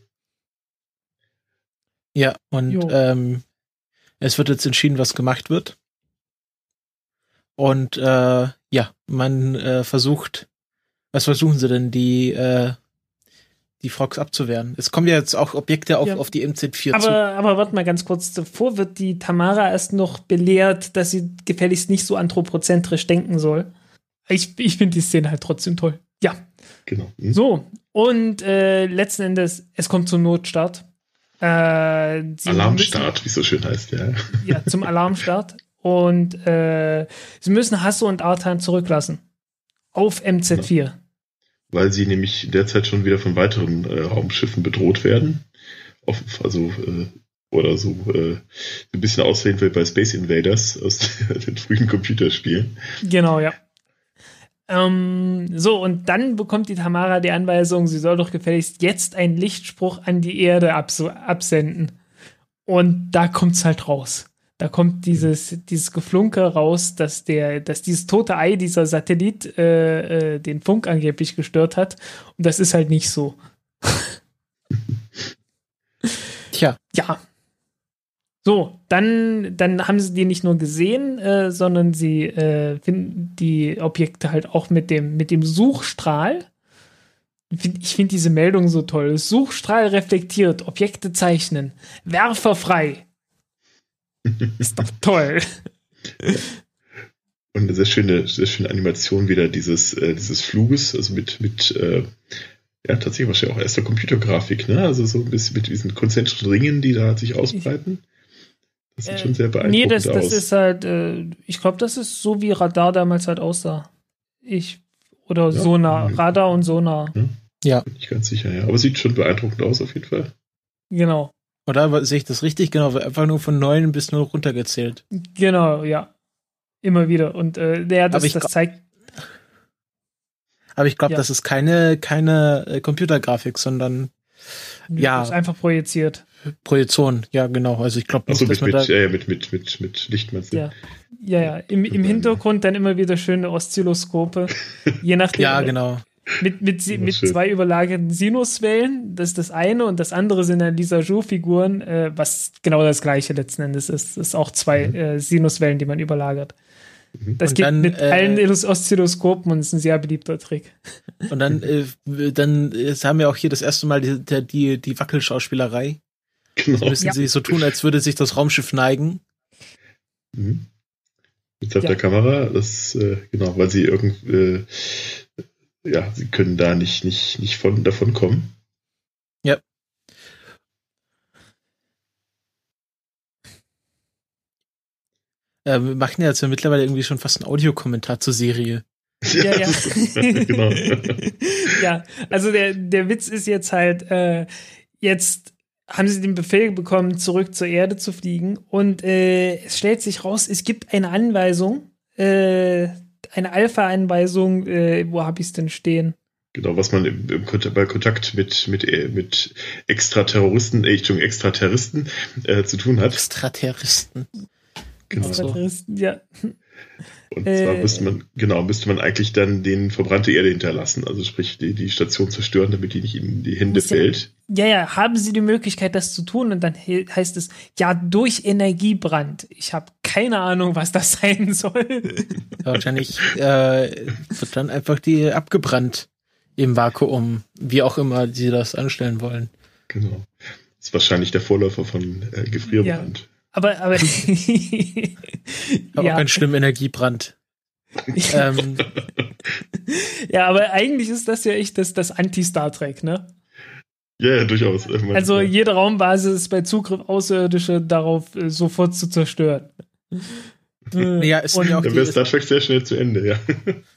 S2: Ja, und ähm, es wird jetzt entschieden, was gemacht wird. Und äh, ja, man äh, versucht, was versuchen sie denn? Die äh, die Frogs abzuwehren. Es kommen ja jetzt auch Objekte auf, ja. auf die MZ4
S3: aber,
S2: zu.
S3: Aber warte mal ganz kurz, davor wird die Tamara erst noch belehrt, dass sie gefälligst nicht so anthropozentrisch denken soll. Ich, ich finde die Szene halt trotzdem toll. Ja.
S4: Genau.
S3: Mhm. So, und äh, letzten Endes, es kommt zum Notstart. Äh,
S4: Alarmstart, wie es so schön heißt, ja.
S3: Ja, zum Alarmstart. Und äh, sie müssen Hasso und Artan zurücklassen. Auf MZ4. Genau
S4: weil sie nämlich derzeit schon wieder von weiteren äh, Raumschiffen bedroht werden. Auf, also äh, oder so äh, ein bisschen aussehen wie bei Space Invaders aus den frühen Computerspielen.
S3: Genau, ja. Ähm, so, und dann bekommt die Tamara die Anweisung, sie soll doch gefälligst jetzt einen Lichtspruch an die Erde abs absenden. Und da kommt's halt raus. Da kommt dieses, dieses Geflunker raus, dass der, dass dieses tote Ei, dieser Satellit, äh, äh, den Funk angeblich gestört hat. Und das ist halt nicht so.
S2: Tja.
S3: Ja. So, dann, dann haben sie die nicht nur gesehen, äh, sondern sie äh, finden die Objekte halt auch mit dem, mit dem Suchstrahl. Ich finde diese Meldung so toll. Suchstrahl reflektiert, Objekte zeichnen, Werfer frei. Ist doch toll.
S4: Und eine sehr schöne, sehr schöne Animation wieder dieses, äh, dieses Fluges, also mit, mit äh, ja, tatsächlich wahrscheinlich auch erster Computergrafik, ne? Also so ein bisschen mit diesen konzentrischen Ringen, die da sich ausbreiten. Das sieht äh, schon sehr beeindruckend nee, das,
S3: das aus. ist halt, äh, ich glaube, das ist so wie Radar damals halt aussah. Ich, oder ja, Sonar, Radar und Sonar.
S4: Ja, ja. Bin ich ganz sicher, ja. Aber sieht schon beeindruckend aus auf jeden Fall.
S3: Genau.
S2: Oder sehe ich das richtig? Genau, einfach nur von neun bis null runtergezählt.
S3: Genau, ja. Immer wieder. Und äh, ja, das, das zeigt.
S2: Aber ich glaube, ja. das ist keine, keine äh, Computergrafik, sondern ja.
S3: Das ist einfach projiziert.
S2: Projektion, ja genau. Also ich glaube
S4: nicht, so, dass mit, mit, da äh, mit, mit, mit, mit Licht meinst
S3: du? Ja, ja, ja. Im, im Hintergrund dann immer wieder schöne Oszilloskope. Je nachdem.
S2: ja, genau.
S3: Mit, mit, mit zwei überlagerten Sinuswellen, das ist das eine, und das andere sind dann Lisa Joux-Figuren, äh, was genau das gleiche letzten Endes ist. Das ist auch zwei mhm. äh, Sinuswellen, die man überlagert. Mhm. Das und geht dann, mit äh, allen Oszilloskopen und ist ein sehr beliebter Trick.
S2: Und dann, äh, dann jetzt haben wir auch hier das erste Mal die, die, die Wackelschauspielerei. Genau. Jetzt müssen ja. sie so tun, als würde sich das Raumschiff neigen.
S4: Mhm. Jetzt auf ja. der Kamera, das, äh, genau, weil sie irgendwie, äh, ja, sie können da nicht, nicht, nicht von, davon kommen.
S2: Ja. Äh, wir machen ja jetzt ja mittlerweile irgendwie schon fast einen Audiokommentar zur Serie.
S3: Ja, ja. genau. ja, also der, der Witz ist jetzt halt, äh, jetzt haben sie den Befehl bekommen, zurück zur Erde zu fliegen. Und äh, es stellt sich raus, es gibt eine Anweisung, äh, eine Alpha-Anweisung, äh, wo habe ich es denn stehen?
S4: Genau, was man im, im, bei Kontakt mit, mit, äh, mit Extraterroristen, äh, Extraterroristen äh, zu tun hat.
S2: Extraterroristen.
S3: Genau. Extraterroristen, ja.
S4: Und äh, zwar müsste man, genau, müsste man eigentlich dann den verbrannte Erde hinterlassen, also sprich die, die Station zerstören, damit die nicht in die Hände fällt.
S3: Ja, ja, haben Sie die Möglichkeit, das zu tun? Und dann heißt es, ja, durch Energiebrand. Ich habe keine Ahnung, was das sein soll.
S2: Ja, wahrscheinlich äh, wird dann einfach die abgebrannt im Vakuum, wie auch immer Sie das anstellen wollen.
S4: Genau. Das ist wahrscheinlich der Vorläufer von äh, Gefrierbrand.
S3: Ja. Aber, aber.
S2: aber ja. ein schlimmer Energiebrand. ähm.
S3: Ja, aber eigentlich ist das ja echt das, das Anti-Star Trek, ne?
S4: Ja, ja, durchaus.
S3: Also jede Raumbasis ist bei Zugriff Außerirdische darauf äh, sofort zu zerstören.
S2: Ja, ist und,
S4: ja auch dann wäre Star Trek sehr schnell zu Ende, ja.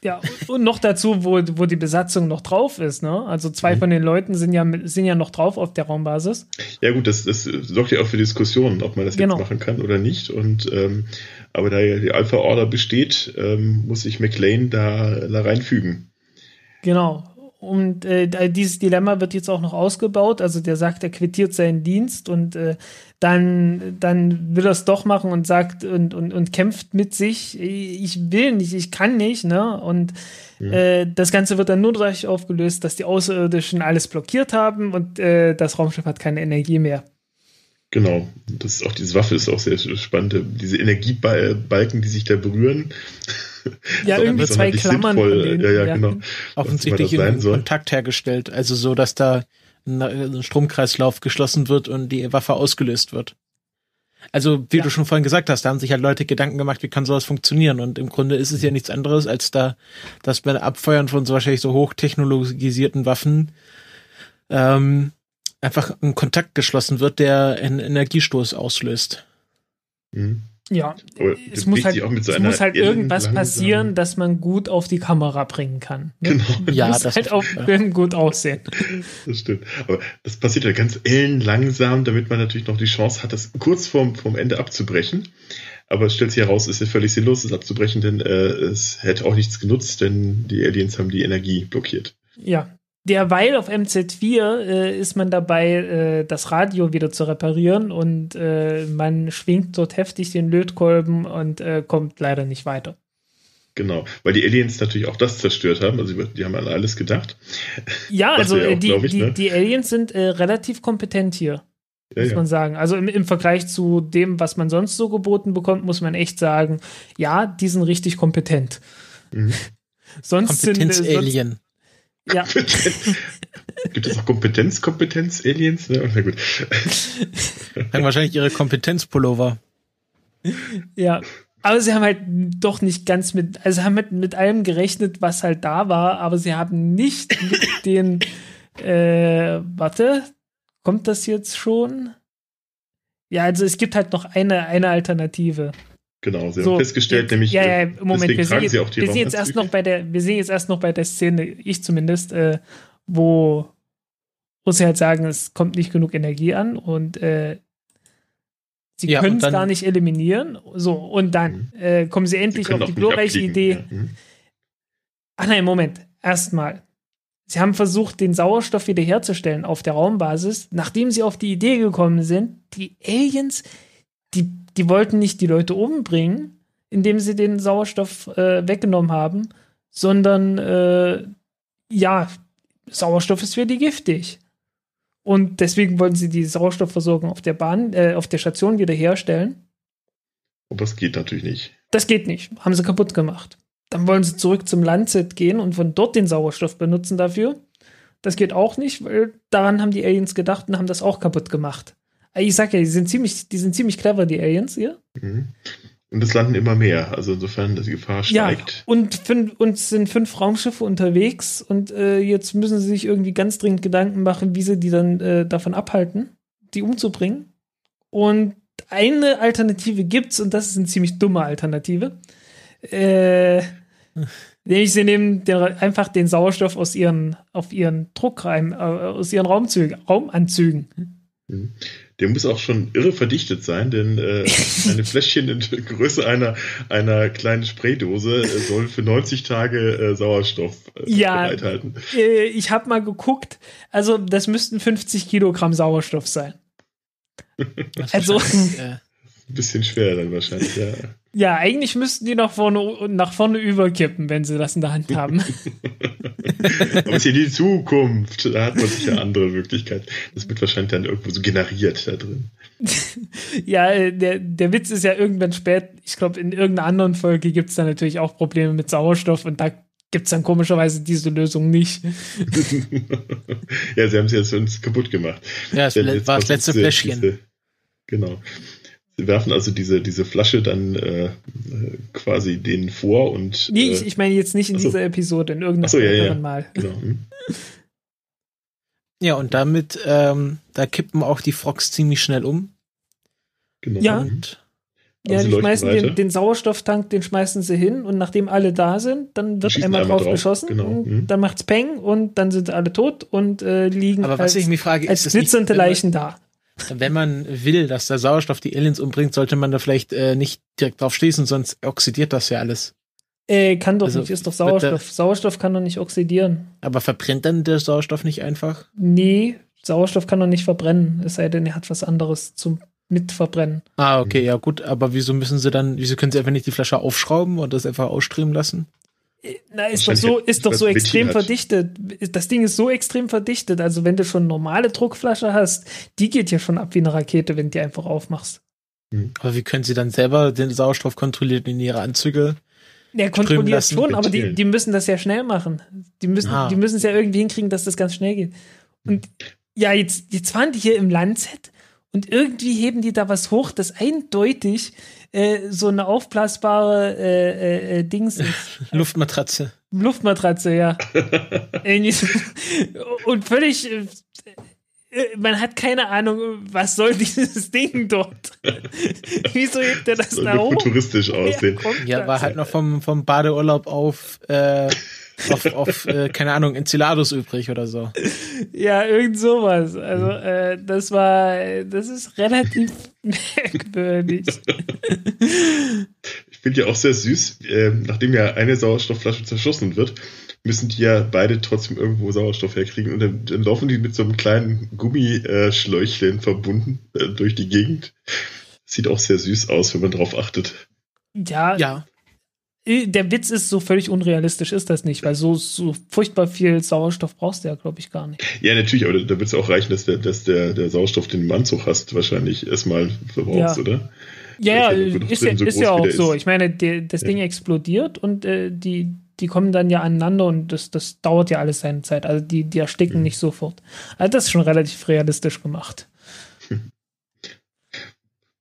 S3: Ja, und noch dazu, wo, wo die Besatzung noch drauf ist, ne? Also zwei mhm. von den Leuten sind ja, sind ja noch drauf auf der Raumbasis.
S4: Ja, gut, das, das sorgt ja auch für Diskussionen, ob man das genau. jetzt machen kann oder nicht. Und ähm, aber da ja die Alpha Order besteht, ähm, muss sich McLean da, da reinfügen.
S3: Genau. Und äh, dieses Dilemma wird jetzt auch noch ausgebaut. Also der sagt, er quittiert seinen Dienst und äh, dann, dann will er es doch machen und sagt und, und, und kämpft mit sich. Ich will nicht, ich kann nicht, ne? Und ja. äh, das Ganze wird dann nur dadurch aufgelöst, dass die Außerirdischen alles blockiert haben und äh, das Raumschiff hat keine Energie mehr.
S4: Genau, das ist auch diese Waffe ist auch sehr spannend. Diese Energiebalken, die sich da berühren.
S3: Ja, irgendwie zwei Klammern.
S4: Denen, ja, ja, ja, genau.
S2: Offensichtlich in Kontakt hergestellt, also so, dass da ein Stromkreislauf geschlossen wird und die Waffe ausgelöst wird. Also, wie ja. du schon vorhin gesagt hast, da haben sich halt Leute Gedanken gemacht, wie kann sowas funktionieren? Und im Grunde ist es ja nichts anderes, als da, dass beim Abfeuern von so wahrscheinlich so hochtechnologisierten Waffen ähm, einfach ein Kontakt geschlossen wird, der einen Energiestoß auslöst.
S3: Mhm. Ja, es muss halt, so es muss halt irgendwas passieren, dass man gut auf die Kamera bringen kann.
S2: Ne? Genau. Ja,
S3: muss das halt auf Film gut aussehen.
S4: Das stimmt. Aber das passiert ja ganz ellenlangsam, damit man natürlich noch die Chance hat, das kurz vorm, vorm Ende abzubrechen. Aber es stellt sich heraus, es ist völlig sinnlos, das abzubrechen, denn äh, es hätte auch nichts genutzt, denn die Aliens haben die Energie blockiert.
S3: Ja, Derweil auf MZ4 äh, ist man dabei, äh, das Radio wieder zu reparieren und äh, man schwingt dort heftig den Lötkolben und äh, kommt leider nicht weiter.
S4: Genau, weil die Aliens natürlich auch das zerstört haben. Also die haben an alles gedacht.
S3: Ja, also auch, die, ich, die, ne? die, Aliens sind äh, relativ kompetent hier, ja, muss ja. man sagen. Also im, im, Vergleich zu dem, was man sonst so geboten bekommt, muss man echt sagen, ja, die sind richtig kompetent.
S2: Mhm. sonst Kompetenz-Alien.
S3: Sonst, ja.
S4: Gibt es auch Kompetenz, Kompetenz, Aliens? Ja, na gut.
S2: Haben wahrscheinlich ihre Kompetenzpullover.
S3: Ja. Aber sie haben halt doch nicht ganz mit, also haben mit, mit allem gerechnet, was halt da war, aber sie haben nicht mit den, äh, warte, kommt das jetzt schon? Ja, also es gibt halt noch eine, eine Alternative.
S4: Genau, sie so, haben festgestellt, jetzt, nämlich
S3: ja, ja, im Moment, wir sehen, jetzt, wir sehen jetzt erst noch bei der, wir sehen jetzt erst noch bei der Szene, ich zumindest, äh, wo, wo sie halt sagen, es kommt nicht genug Energie an und äh, sie ja, können es gar nicht eliminieren. So, und dann mhm. äh, kommen sie endlich sie auf die glorreiche Idee. Ja. Mhm. Ach nein, Moment, erstmal. Sie haben versucht, den Sauerstoff wiederherzustellen auf der Raumbasis, nachdem sie auf die Idee gekommen sind, die Aliens, die, die wollten nicht die Leute umbringen, indem sie den Sauerstoff äh, weggenommen haben, sondern äh, ja, Sauerstoff ist für die giftig. Und deswegen wollten sie die Sauerstoffversorgung auf der Bahn, äh, auf der Station wiederherstellen.
S4: Aber das geht natürlich nicht.
S3: Das geht nicht. Haben sie kaputt gemacht. Dann wollen sie zurück zum Landset gehen und von dort den Sauerstoff benutzen dafür. Das geht auch nicht, weil daran haben die Aliens gedacht und haben das auch kaputt gemacht. Ich sag ja, die sind ziemlich, die sind ziemlich clever, die Aliens hier. Mhm.
S4: Und es landen immer mehr, also insofern die Gefahr steigt.
S3: Ja, und, fünf, und sind fünf Raumschiffe unterwegs und äh, jetzt müssen sie sich irgendwie ganz dringend Gedanken machen, wie sie die dann äh, davon abhalten, die umzubringen. Und eine Alternative gibt's und das ist eine ziemlich dumme Alternative. Äh, nämlich sie nehmen den, einfach den Sauerstoff aus ihren, auf ihren Druckreim, äh, aus ihren Raumzügen, Raumanzügen.
S4: Mhm. Der muss auch schon irre verdichtet sein, denn äh, eine Fläschchen in der Größe einer, einer kleinen Spraydose äh, soll für 90 Tage äh, Sauerstoff
S3: äh, ja, bereithalten. Äh, ich habe mal geguckt, also das müssten 50 Kilogramm Sauerstoff sein.
S4: also. Ein bisschen schwer dann wahrscheinlich, ja.
S3: Ja, eigentlich müssten die nach vorne, nach vorne überkippen, wenn sie das in der Hand haben.
S4: Aber es ist ja die Zukunft. Da hat man sicher andere Möglichkeiten. Das wird wahrscheinlich dann irgendwo so generiert da drin.
S3: ja, äh, der, der Witz ist ja irgendwann spät. Ich glaube, in irgendeiner anderen Folge gibt es dann natürlich auch Probleme mit Sauerstoff und da gibt es dann komischerweise diese Lösung nicht.
S4: ja, sie haben es jetzt uns kaputt gemacht.
S2: Ja, es war das letzte Fläschchen.
S4: Genau. Werfen also diese, diese Flasche dann äh, quasi denen vor und.
S3: Nee, ich, äh, ich meine jetzt nicht in achso. dieser Episode, in irgendeinem
S4: so, ja, ja. Mal. Genau. Hm.
S2: Ja, und damit, ähm, da kippen auch die Frogs ziemlich schnell um.
S3: Genau. Ja. Und ja, die schmeißen den, den, Sauerstofftank, den schmeißen sie hin und nachdem alle da sind, dann wird einmal drauf, drauf, geschossen. Genau. Mhm. Dann macht's Peng und dann sind alle tot und äh, liegen
S2: Aber als, was ich mich frage,
S3: als glitzernde Leichen da
S2: wenn man will, dass der Sauerstoff die Aliens umbringt, sollte man da vielleicht äh, nicht direkt drauf schließen, sonst oxidiert das ja alles.
S3: Äh, kann doch also, nicht, ist doch Sauerstoff. Der, Sauerstoff kann doch nicht oxidieren.
S2: Aber verbrennt dann der Sauerstoff nicht einfach?
S3: Nee, Sauerstoff kann doch nicht verbrennen, es sei denn, er hat was anderes zum Mitverbrennen.
S2: Ah, okay, ja gut, aber wieso müssen sie dann, wieso können sie einfach nicht die Flasche aufschrauben und das einfach ausströmen lassen?
S3: Na, ist doch so, ist doch so extrem hat. verdichtet. Das Ding ist so extrem verdichtet. Also, wenn du schon normale Druckflasche hast, die geht ja schon ab wie eine Rakete, wenn du die einfach aufmachst.
S2: Hm. Aber wie können sie dann selber den Sauerstoff kontrollieren in ihre Anzüge?
S3: Ja, kontrolliert schon, aber die, die müssen das ja schnell machen. Die müssen, ah. die müssen es ja irgendwie hinkriegen, dass das ganz schnell geht. Und ja, jetzt, jetzt waren die hier im Landset und irgendwie heben die da was hoch, das eindeutig äh, so eine aufblasbare äh, äh, äh Dings ist.
S2: Luftmatratze.
S3: Luftmatratze, ja. und völlig. Äh, man hat keine Ahnung, was soll dieses Ding dort? Wieso hebt er das da hoch?
S4: futuristisch aussehen.
S2: Ja, war halt noch vom, vom Badeurlaub auf äh, auf, auf äh, keine Ahnung, Enceladus übrig oder so.
S3: Ja, irgend sowas. Also, äh, das war, das ist relativ merkwürdig.
S4: Ich finde ja auch sehr süß, äh, nachdem ja eine Sauerstoffflasche zerschossen wird, müssen die ja beide trotzdem irgendwo Sauerstoff herkriegen und dann, dann laufen die mit so einem kleinen Gummischläuchchen verbunden äh, durch die Gegend. Sieht auch sehr süß aus, wenn man drauf achtet.
S3: Ja, ja. Der Witz ist, so völlig unrealistisch ist das nicht, weil so, so furchtbar viel Sauerstoff brauchst du ja, glaube ich, gar nicht.
S4: Ja, natürlich, aber da, da wird es auch reichen, dass, der, dass der, der Sauerstoff, den du im Anzug hast, wahrscheinlich erstmal verbrauchst,
S3: ja.
S4: oder?
S3: Ja, ja, ist, ja, so ist ja auch so. Ist. Ich meine, der, das ja. Ding explodiert und äh, die, die kommen dann ja aneinander und das, das dauert ja alles seine Zeit. Also die, die ersticken mhm. nicht sofort. Also das ist schon relativ realistisch gemacht.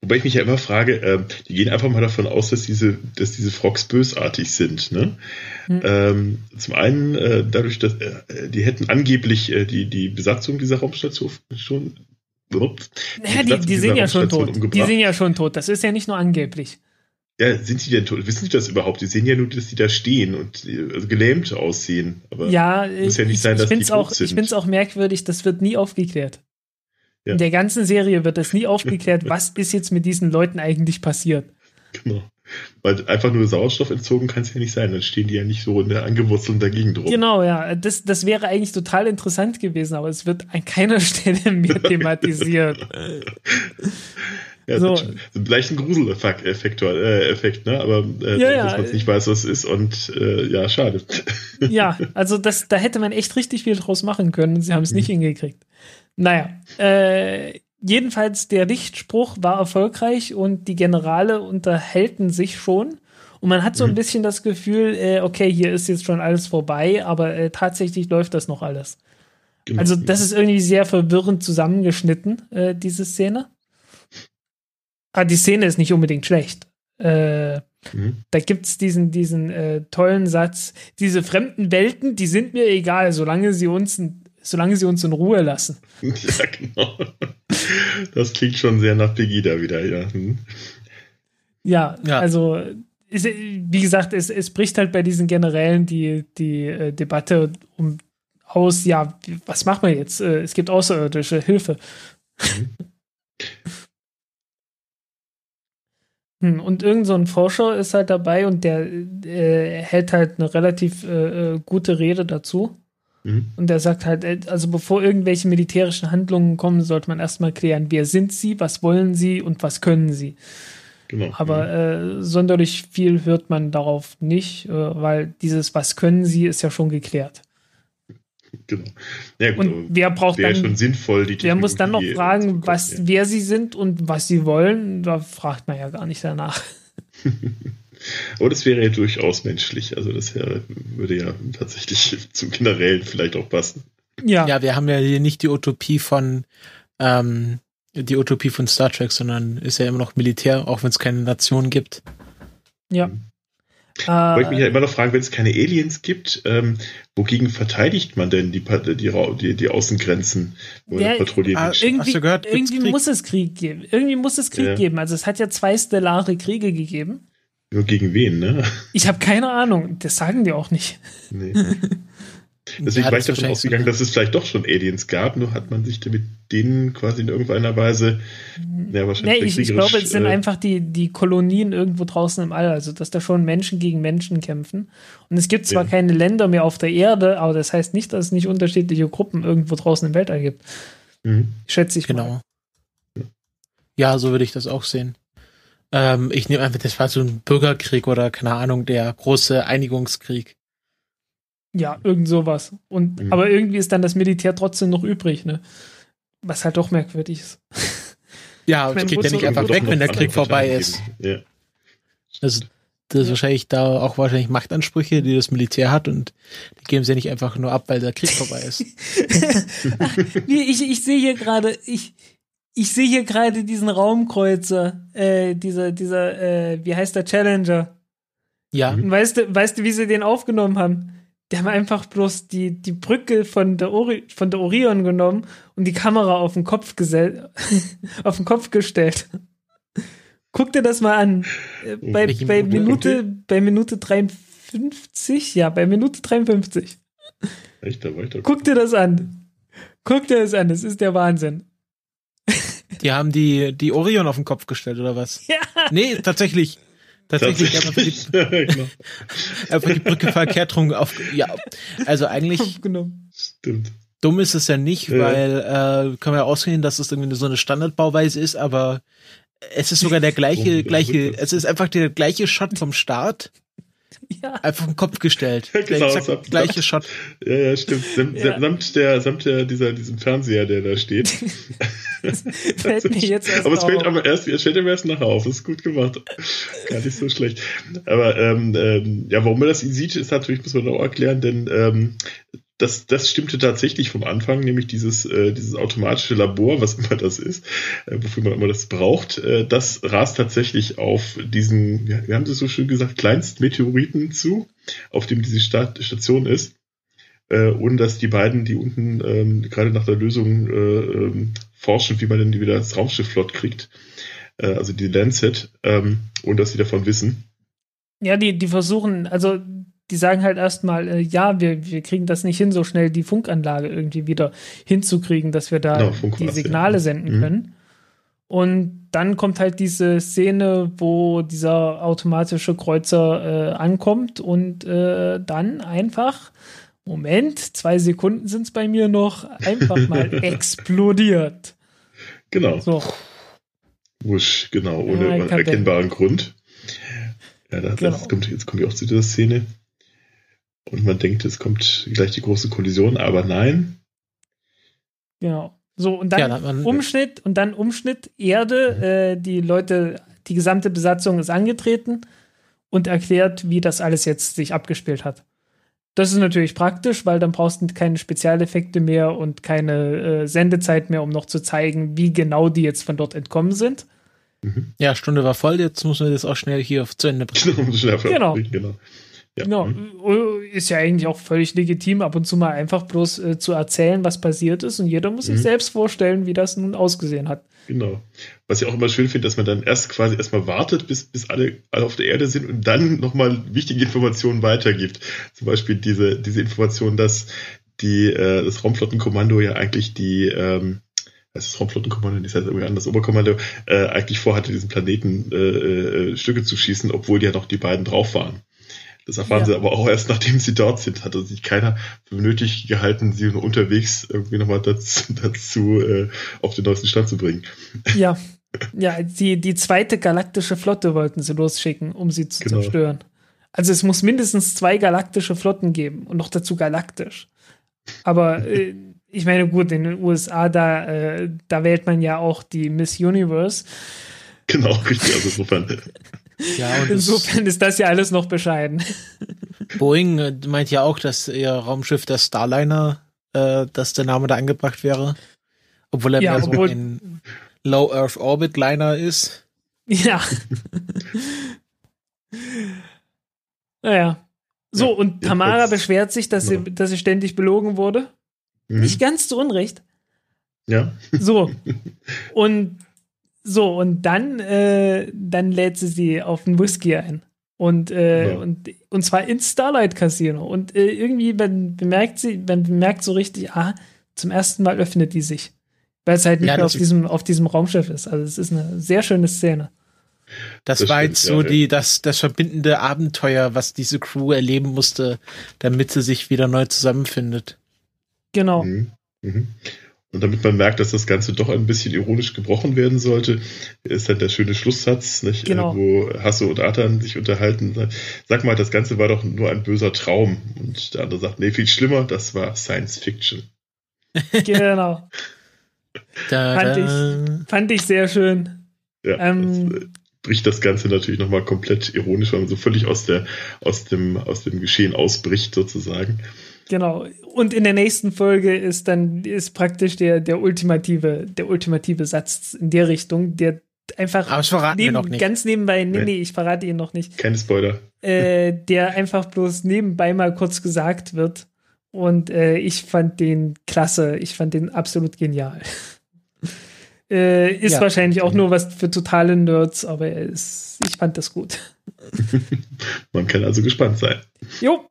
S4: Wobei ich mich ja immer frage, äh, die gehen einfach mal davon aus, dass diese, dass diese Frogs bösartig sind. Ne? Mhm. Ähm, zum einen äh, dadurch, dass äh, die hätten angeblich äh, die, die Besatzung dieser Raumstation schon.
S3: Ups, naja, die, die sind ja schon tot. Umgebracht. Die sind ja schon tot. Das ist ja nicht nur angeblich.
S4: Ja, sind die denn tot? Wissen Sie das überhaupt? Die sehen ja nur, dass die da stehen und also gelähmt aussehen. Aber
S3: ja, muss ja nicht ich, sein, dass ich die auch, sind. Ich finde es auch merkwürdig, das wird nie aufgeklärt. In der ganzen Serie wird es nie aufgeklärt, was ist jetzt mit diesen Leuten eigentlich passiert.
S4: Genau. Weil einfach nur Sauerstoff entzogen kann es ja nicht sein. Dann stehen die ja nicht so in der angewurzelten dagegen drum.
S3: Genau, ja. Das, das wäre eigentlich total interessant gewesen, aber es wird an keiner Stelle mehr thematisiert.
S4: Ja, so. so leicht ein Gruseleffekt, äh, Effekt, ne? Aber äh, ja, ja. dass man nicht weiß, was es ist und äh, ja, schade.
S3: Ja, also das, da hätte man echt richtig viel draus machen können. Sie haben es mhm. nicht hingekriegt. Naja, äh, jedenfalls der Lichtspruch war erfolgreich und die Generale unterhalten sich schon. Und man hat so ein mhm. bisschen das Gefühl, äh, okay, hier ist jetzt schon alles vorbei, aber äh, tatsächlich läuft das noch alles. Genau. Also das ist irgendwie sehr verwirrend zusammengeschnitten, äh, diese Szene. Ah, die Szene ist nicht unbedingt schlecht. Äh, mhm. Da gibt es diesen, diesen äh, tollen Satz, diese fremden Welten, die sind mir egal, solange sie uns, solange sie uns in Ruhe lassen.
S4: Ja, genau. Das klingt schon sehr nach Pegida wieder, ja. Mhm.
S3: Ja, ja, also ist, wie gesagt, es, es bricht halt bei diesen Generälen die, die äh, Debatte um aus, ja, was machen wir jetzt? Äh, es gibt außerirdische Hilfe. Mhm. Hm, und irgend so ein Forscher ist halt dabei und der äh, hält halt eine relativ äh, äh, gute Rede dazu. Mhm. Und der sagt halt, äh, also bevor irgendwelche militärischen Handlungen kommen, sollte man erstmal klären, wer sind sie, was wollen sie und was können sie. Genau. Aber äh, sonderlich viel hört man darauf nicht, äh, weil dieses Was können sie ist ja schon geklärt.
S4: Genau.
S3: Ja, gut, und wer braucht dann,
S4: schon sinnvoll, die
S3: Wer muss dann noch fragen, was, wer sie sind und was sie wollen? Da fragt man ja gar nicht danach.
S4: Aber das wäre ja durchaus menschlich. Also das wäre, würde ja tatsächlich zum Generellen vielleicht auch passen.
S2: Ja. Ja, wir haben ja hier nicht die Utopie von ähm, die Utopie von Star Trek, sondern ist ja immer noch Militär, auch wenn es keine Nation gibt.
S3: Ja. Mhm.
S4: Ich wollte mich ja immer noch fragen, wenn es keine Aliens gibt, ähm, wogegen verteidigt man denn die, die, die, die Außengrenzen
S3: oder patrouilliert? Ah, irgendwie gehört, irgendwie muss es Krieg geben. Irgendwie muss es Krieg ja. geben. Also es hat ja zwei stellare Kriege gegeben.
S4: Nur gegen wen, ne?
S3: Ich habe keine Ahnung. Das sagen die auch nicht. Nee.
S4: Deswegen ja, war ich davon ausgegangen, dass es vielleicht doch schon Aliens gab, nur hat man sich mit denen quasi in irgendeiner Weise
S3: ja, wahrscheinlich nee, ich, ich glaube, es sind äh, einfach die, die Kolonien irgendwo draußen im All, also dass da schon Menschen gegen Menschen kämpfen. Und es gibt zwar ja. keine Länder mehr auf der Erde, aber das heißt nicht, dass es nicht unterschiedliche Gruppen irgendwo draußen im Weltall gibt. Mhm. Schätze ich
S2: genau. Mal. Ja, so würde ich das auch sehen. Ähm, ich nehme einfach, das war so ein Bürgerkrieg oder keine Ahnung, der große Einigungskrieg.
S3: Ja, irgend sowas. Und, mhm. Aber irgendwie ist dann das Militär trotzdem noch übrig, ne? Was halt doch merkwürdig ist.
S2: Ja, es geht ja nicht einfach weg, wenn der Krieg vorbei ist. Ja. Das, das ist wahrscheinlich da auch wahrscheinlich Machtansprüche, die das Militär hat und die geben sie ja nicht einfach nur ab, weil der Krieg vorbei ist.
S3: Ach, ich, ich sehe hier gerade, ich, ich sehe hier gerade diesen Raumkreuzer, äh, dieser, dieser, äh, wie heißt der Challenger? Ja. Und weißt du, weißt du, wie sie den aufgenommen haben? die haben einfach bloß die, die Brücke von der, Ori von der Orion genommen und die Kamera auf den Kopf auf den Kopf gestellt. Guck dir das mal an. Äh, bei, bei Minute, bei Minute 53, ja, bei Minute 53. Echt, da weiter. Guck dir das an. Guck dir das an, das ist der Wahnsinn.
S2: Die haben die, die Orion auf den Kopf gestellt, oder was? Ja. Nee, tatsächlich. Tatsächlich, Tatsächlich. einfach die, genau. einfach die Brücke verkehrt rum auf. Ja, also eigentlich. Aufgenommen. Stimmt. Dumm ist es ja nicht, ja. weil äh, kann man ja ausgehen, dass es irgendwie so eine Standardbauweise ist, aber es ist sogar der gleiche, gleiche, es ist einfach der gleiche Shot vom Start ja. Einfach im Kopf gestellt. genau,
S4: der
S2: exakt gleiche Shot.
S4: Ja, ja, stimmt. Sam, ja. Samt der, samt der, dieser, diesem Fernseher, der da steht. fällt mir jetzt erst aber es fällt aber erst, es fällt mir erst nachher auf. Das ist gut gemacht. Gar nicht so schlecht. Aber ähm, ähm, ja, warum man das sieht, ist natürlich, muss man auch erklären, denn ähm, das, das stimmte tatsächlich vom Anfang, nämlich dieses, äh, dieses automatische Labor, was immer das ist, äh, wofür man immer das braucht, äh, das rast tatsächlich auf diesen, ja, wir haben es so schön gesagt, Kleinstmeteoriten zu, auf dem diese Stat Station ist. Äh, und dass die beiden, die unten ähm, gerade nach der Lösung äh, ähm, forschen, wie man denn wieder das Raumschiff flott kriegt, äh, also die Lancet, ähm, und dass sie davon wissen.
S3: Ja, die, die versuchen, also die sagen halt erstmal, äh, ja, wir, wir kriegen das nicht hin, so schnell die Funkanlage irgendwie wieder hinzukriegen, dass wir da genau, die Signale senden mhm. können. Und dann kommt halt diese Szene, wo dieser automatische Kreuzer äh, ankommt und äh, dann einfach, Moment, zwei Sekunden sind es bei mir noch, einfach mal explodiert.
S4: Genau. So. Wusch, genau, ohne ja, erkennbaren Grund. Ja, das, genau. kommt, jetzt kommt ja auch zu dieser Szene. Und man denkt, es kommt gleich die große Kollision, aber nein.
S3: Genau. So, und dann ja, man, Umschnitt und dann Umschnitt, Erde, äh, die Leute, die gesamte Besatzung ist angetreten und erklärt, wie das alles jetzt sich abgespielt hat. Das ist natürlich praktisch, weil dann brauchst du keine Spezialeffekte mehr und keine äh, Sendezeit mehr, um noch zu zeigen, wie genau die jetzt von dort entkommen sind.
S2: Mhm. Ja, Stunde war voll, jetzt muss man das auch schnell hier zu Ende
S3: bringen. genau. genau. Ja. Genau, mhm. Äh, ist ja eigentlich auch völlig legitim, ab und zu mal einfach bloß äh, zu erzählen, was passiert ist und jeder muss sich mhm. selbst vorstellen, wie das nun ausgesehen hat.
S4: Genau. Was ich auch immer schön finde, dass man dann erst quasi erstmal wartet, bis, bis alle, alle auf der Erde sind und dann nochmal wichtige Informationen weitergibt. Zum Beispiel diese, diese Information, dass die, äh, das Raumflottenkommando ja eigentlich die, ähm, das Raumflottenkommando, das heißt irgendwie anders, Oberkommando, äh, eigentlich vorhatte, diesen Planeten äh, äh, Stücke zu schießen, obwohl ja noch die beiden drauf waren. Das erfahren ja. sie aber auch erst, nachdem sie dort sind. Hat sich keiner für nötig gehalten, sie nur unterwegs irgendwie nochmal dazu, dazu äh, auf den neuesten Stand zu bringen.
S3: Ja. Ja, die, die zweite galaktische Flotte wollten sie losschicken, um sie zu genau. zerstören. Also es muss mindestens zwei galaktische Flotten geben und noch dazu galaktisch. Aber äh, ich meine, gut, in den USA, da, äh, da wählt man ja auch die Miss Universe.
S4: Genau, richtig. Also insofern.
S3: Ja, Insofern ist das ja alles noch bescheiden.
S2: Boeing äh, meint ja auch, dass ihr Raumschiff der Starliner, äh, dass der Name da angebracht wäre. Obwohl er ja, mehr obwohl, so ein Low Earth Orbit Liner ist.
S3: Ja. naja. So, ja, und Tamara beschwert sich, dass, ja. sie, dass sie ständig belogen wurde. Mhm. Nicht ganz zu Unrecht.
S4: Ja.
S3: So. Und so, und dann, äh, dann lädt sie sie auf den Whisky ein. Und, äh, ja. und, und zwar ins Starlight Casino. Und äh, irgendwie man bemerkt sie, man bemerkt so richtig, ah, zum ersten Mal öffnet die sich. Weil es halt nicht ja, mehr auf diesem, auf diesem Raumschiff ist. Also es ist eine sehr schöne Szene.
S2: Das, das war jetzt so ja, die, das, das verbindende Abenteuer, was diese Crew erleben musste, damit sie sich wieder neu zusammenfindet.
S3: Genau. Mhm.
S4: Mhm. Und damit man merkt, dass das Ganze doch ein bisschen ironisch gebrochen werden sollte, ist dann der schöne Schlusssatz, nicht, genau. wo Hasse und Atan sich unterhalten. Sag mal, das Ganze war doch nur ein böser Traum. Und der andere sagt, nee, viel schlimmer, das war Science Fiction.
S3: Genau. fand, ich, fand ich sehr schön.
S4: Ja, ähm, das, äh, bricht das Ganze natürlich nochmal komplett ironisch, weil man so völlig aus, der, aus, dem, aus dem Geschehen ausbricht, sozusagen.
S3: Genau. Und in der nächsten Folge ist dann ist praktisch der, der ultimative, der ultimative Satz in der Richtung, der einfach
S2: Aber das verraten neben, wir noch nicht.
S3: ganz nebenbei, nee, nee, nee, ich verrate ihn noch nicht.
S4: Keine Spoiler.
S3: Äh, der einfach bloß nebenbei mal kurz gesagt wird. Und äh, ich fand den klasse. Ich fand den absolut genial. äh, ist ja. wahrscheinlich auch nur was für totale Nerds, aber ist, ich fand das gut.
S4: Man kann also gespannt sein.
S3: Jo.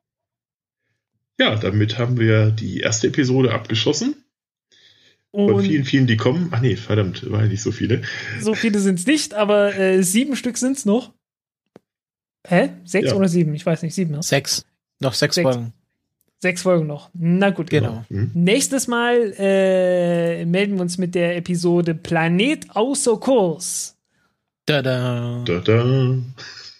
S4: Ja, damit haben wir die erste Episode abgeschlossen. Und Von vielen, vielen, die kommen. Ach nee, verdammt, war ja nicht so viele.
S3: So viele sind es nicht, aber äh, sieben Stück sind es noch. Hä? Sechs ja. oder sieben? Ich weiß nicht, sieben. Ne?
S2: Sechs. Noch sechs, sechs, Folgen.
S3: Sechs Folgen noch. Na gut.
S2: Genau.
S3: Mhm. Nächstes Mal äh, melden wir uns mit der Episode Planet außer Kurs.
S2: Da da.
S4: Da da.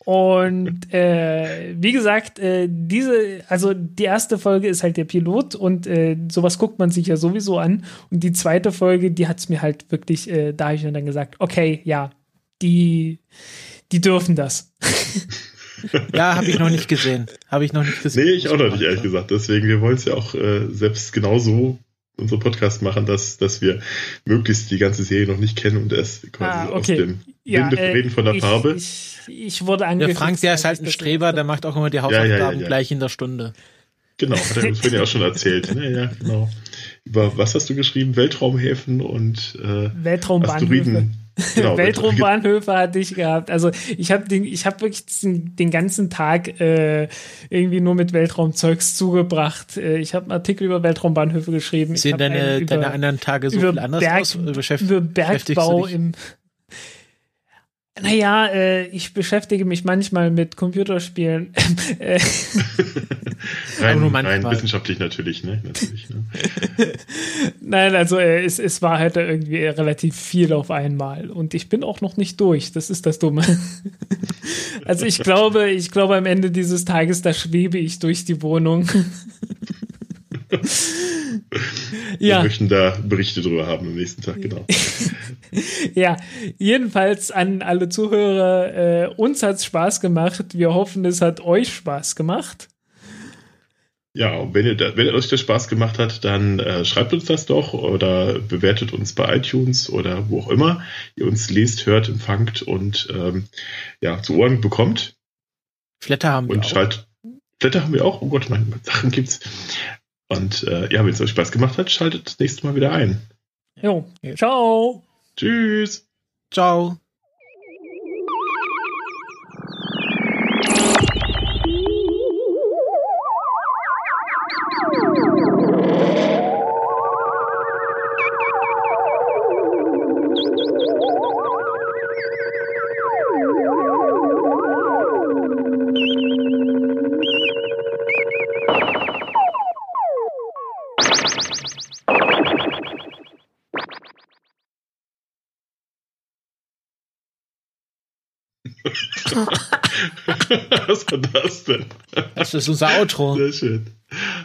S3: Und äh, wie gesagt, äh, diese, also die erste Folge ist halt der Pilot und äh, sowas guckt man sich ja sowieso an. Und die zweite Folge, die hat es mir halt wirklich, äh, da habe ich mir dann gesagt, okay, ja, die, die dürfen das.
S2: ja, habe ich noch nicht gesehen. Habe ich noch nicht gesehen.
S4: Nee, ich auch noch nicht, ehrlich gesagt. Deswegen, wir wollen es ja auch äh, selbst genauso unsere Podcast machen, dass, dass wir möglichst die ganze Serie noch nicht kennen und erst quasi ah, okay. aus dem ja, Winde äh, reden von der
S3: ich,
S4: Farbe.
S3: Ich, ich wurde angefixt.
S2: Der Frank, der ist halt ein Streber, der macht auch immer die Hausaufgaben ja, ja, gleich in der Stunde.
S4: Genau, hat er uns vorhin ja auch schon erzählt. Ja, ja, genau. Über was hast du geschrieben? Weltraumhäfen und äh,
S3: Weltraumbahnhöfe. Genau, Weltraumbahnhöfe hatte ich gehabt. Also ich habe den, ich habe wirklich den, den, ganzen Tag äh, irgendwie nur mit Weltraumzeugs zugebracht. Äh, ich habe einen Artikel über Weltraumbahnhöfe geschrieben.
S2: Sehen deine, über, deine anderen Tage so
S3: viel anders Berg, aus? Beschäft, über Bergbau im Naja, äh, ich beschäftige mich manchmal mit Computerspielen.
S4: Äh. rein, rein wissenschaftlich natürlich, ne? Natürlich, ne?
S3: Nein, also äh, es, es war halt irgendwie relativ viel auf einmal. Und ich bin auch noch nicht durch. Das ist das Dumme. also ich glaube, ich glaube, am Ende dieses Tages, da schwebe ich durch die Wohnung.
S4: Ja. Wir möchten da Berichte drüber haben am nächsten Tag, genau.
S3: ja, jedenfalls an alle Zuhörer, äh, uns es Spaß gemacht. Wir hoffen, es hat euch Spaß gemacht.
S4: Ja, und wenn, ihr wenn euch das Spaß gemacht hat, dann äh, schreibt uns das doch oder bewertet uns bei iTunes oder wo auch immer ihr uns liest, hört, empfangt und ähm, ja, zu Ohren bekommt.
S2: Flatter haben wir
S4: und auch. Schalt, Flatter haben wir auch. Oh Gott, meine Sachen gibt's. Und äh, ja, wenn es euch Spaß gemacht hat, schaltet das nächste Mal wieder ein.
S3: Jo, ciao.
S4: Tschüss.
S2: Ciao.
S4: Was war das denn?
S2: Das ist unser Outro.
S4: Sehr schön.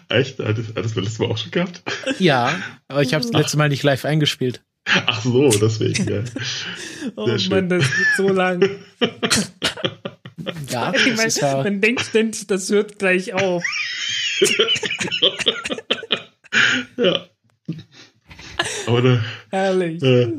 S4: Echt? Hat das, hat das letztes Mal auch schon gehabt?
S2: Ja, aber ich habe es letzte Mal nicht live eingespielt.
S4: Ach so, deswegen, ja.
S3: oh Mann, das geht so lang.
S2: ja,
S3: ich mein, ja man denkt ständig, das hört gleich auf.
S4: ja. Aber,
S3: Herrlich. Äh,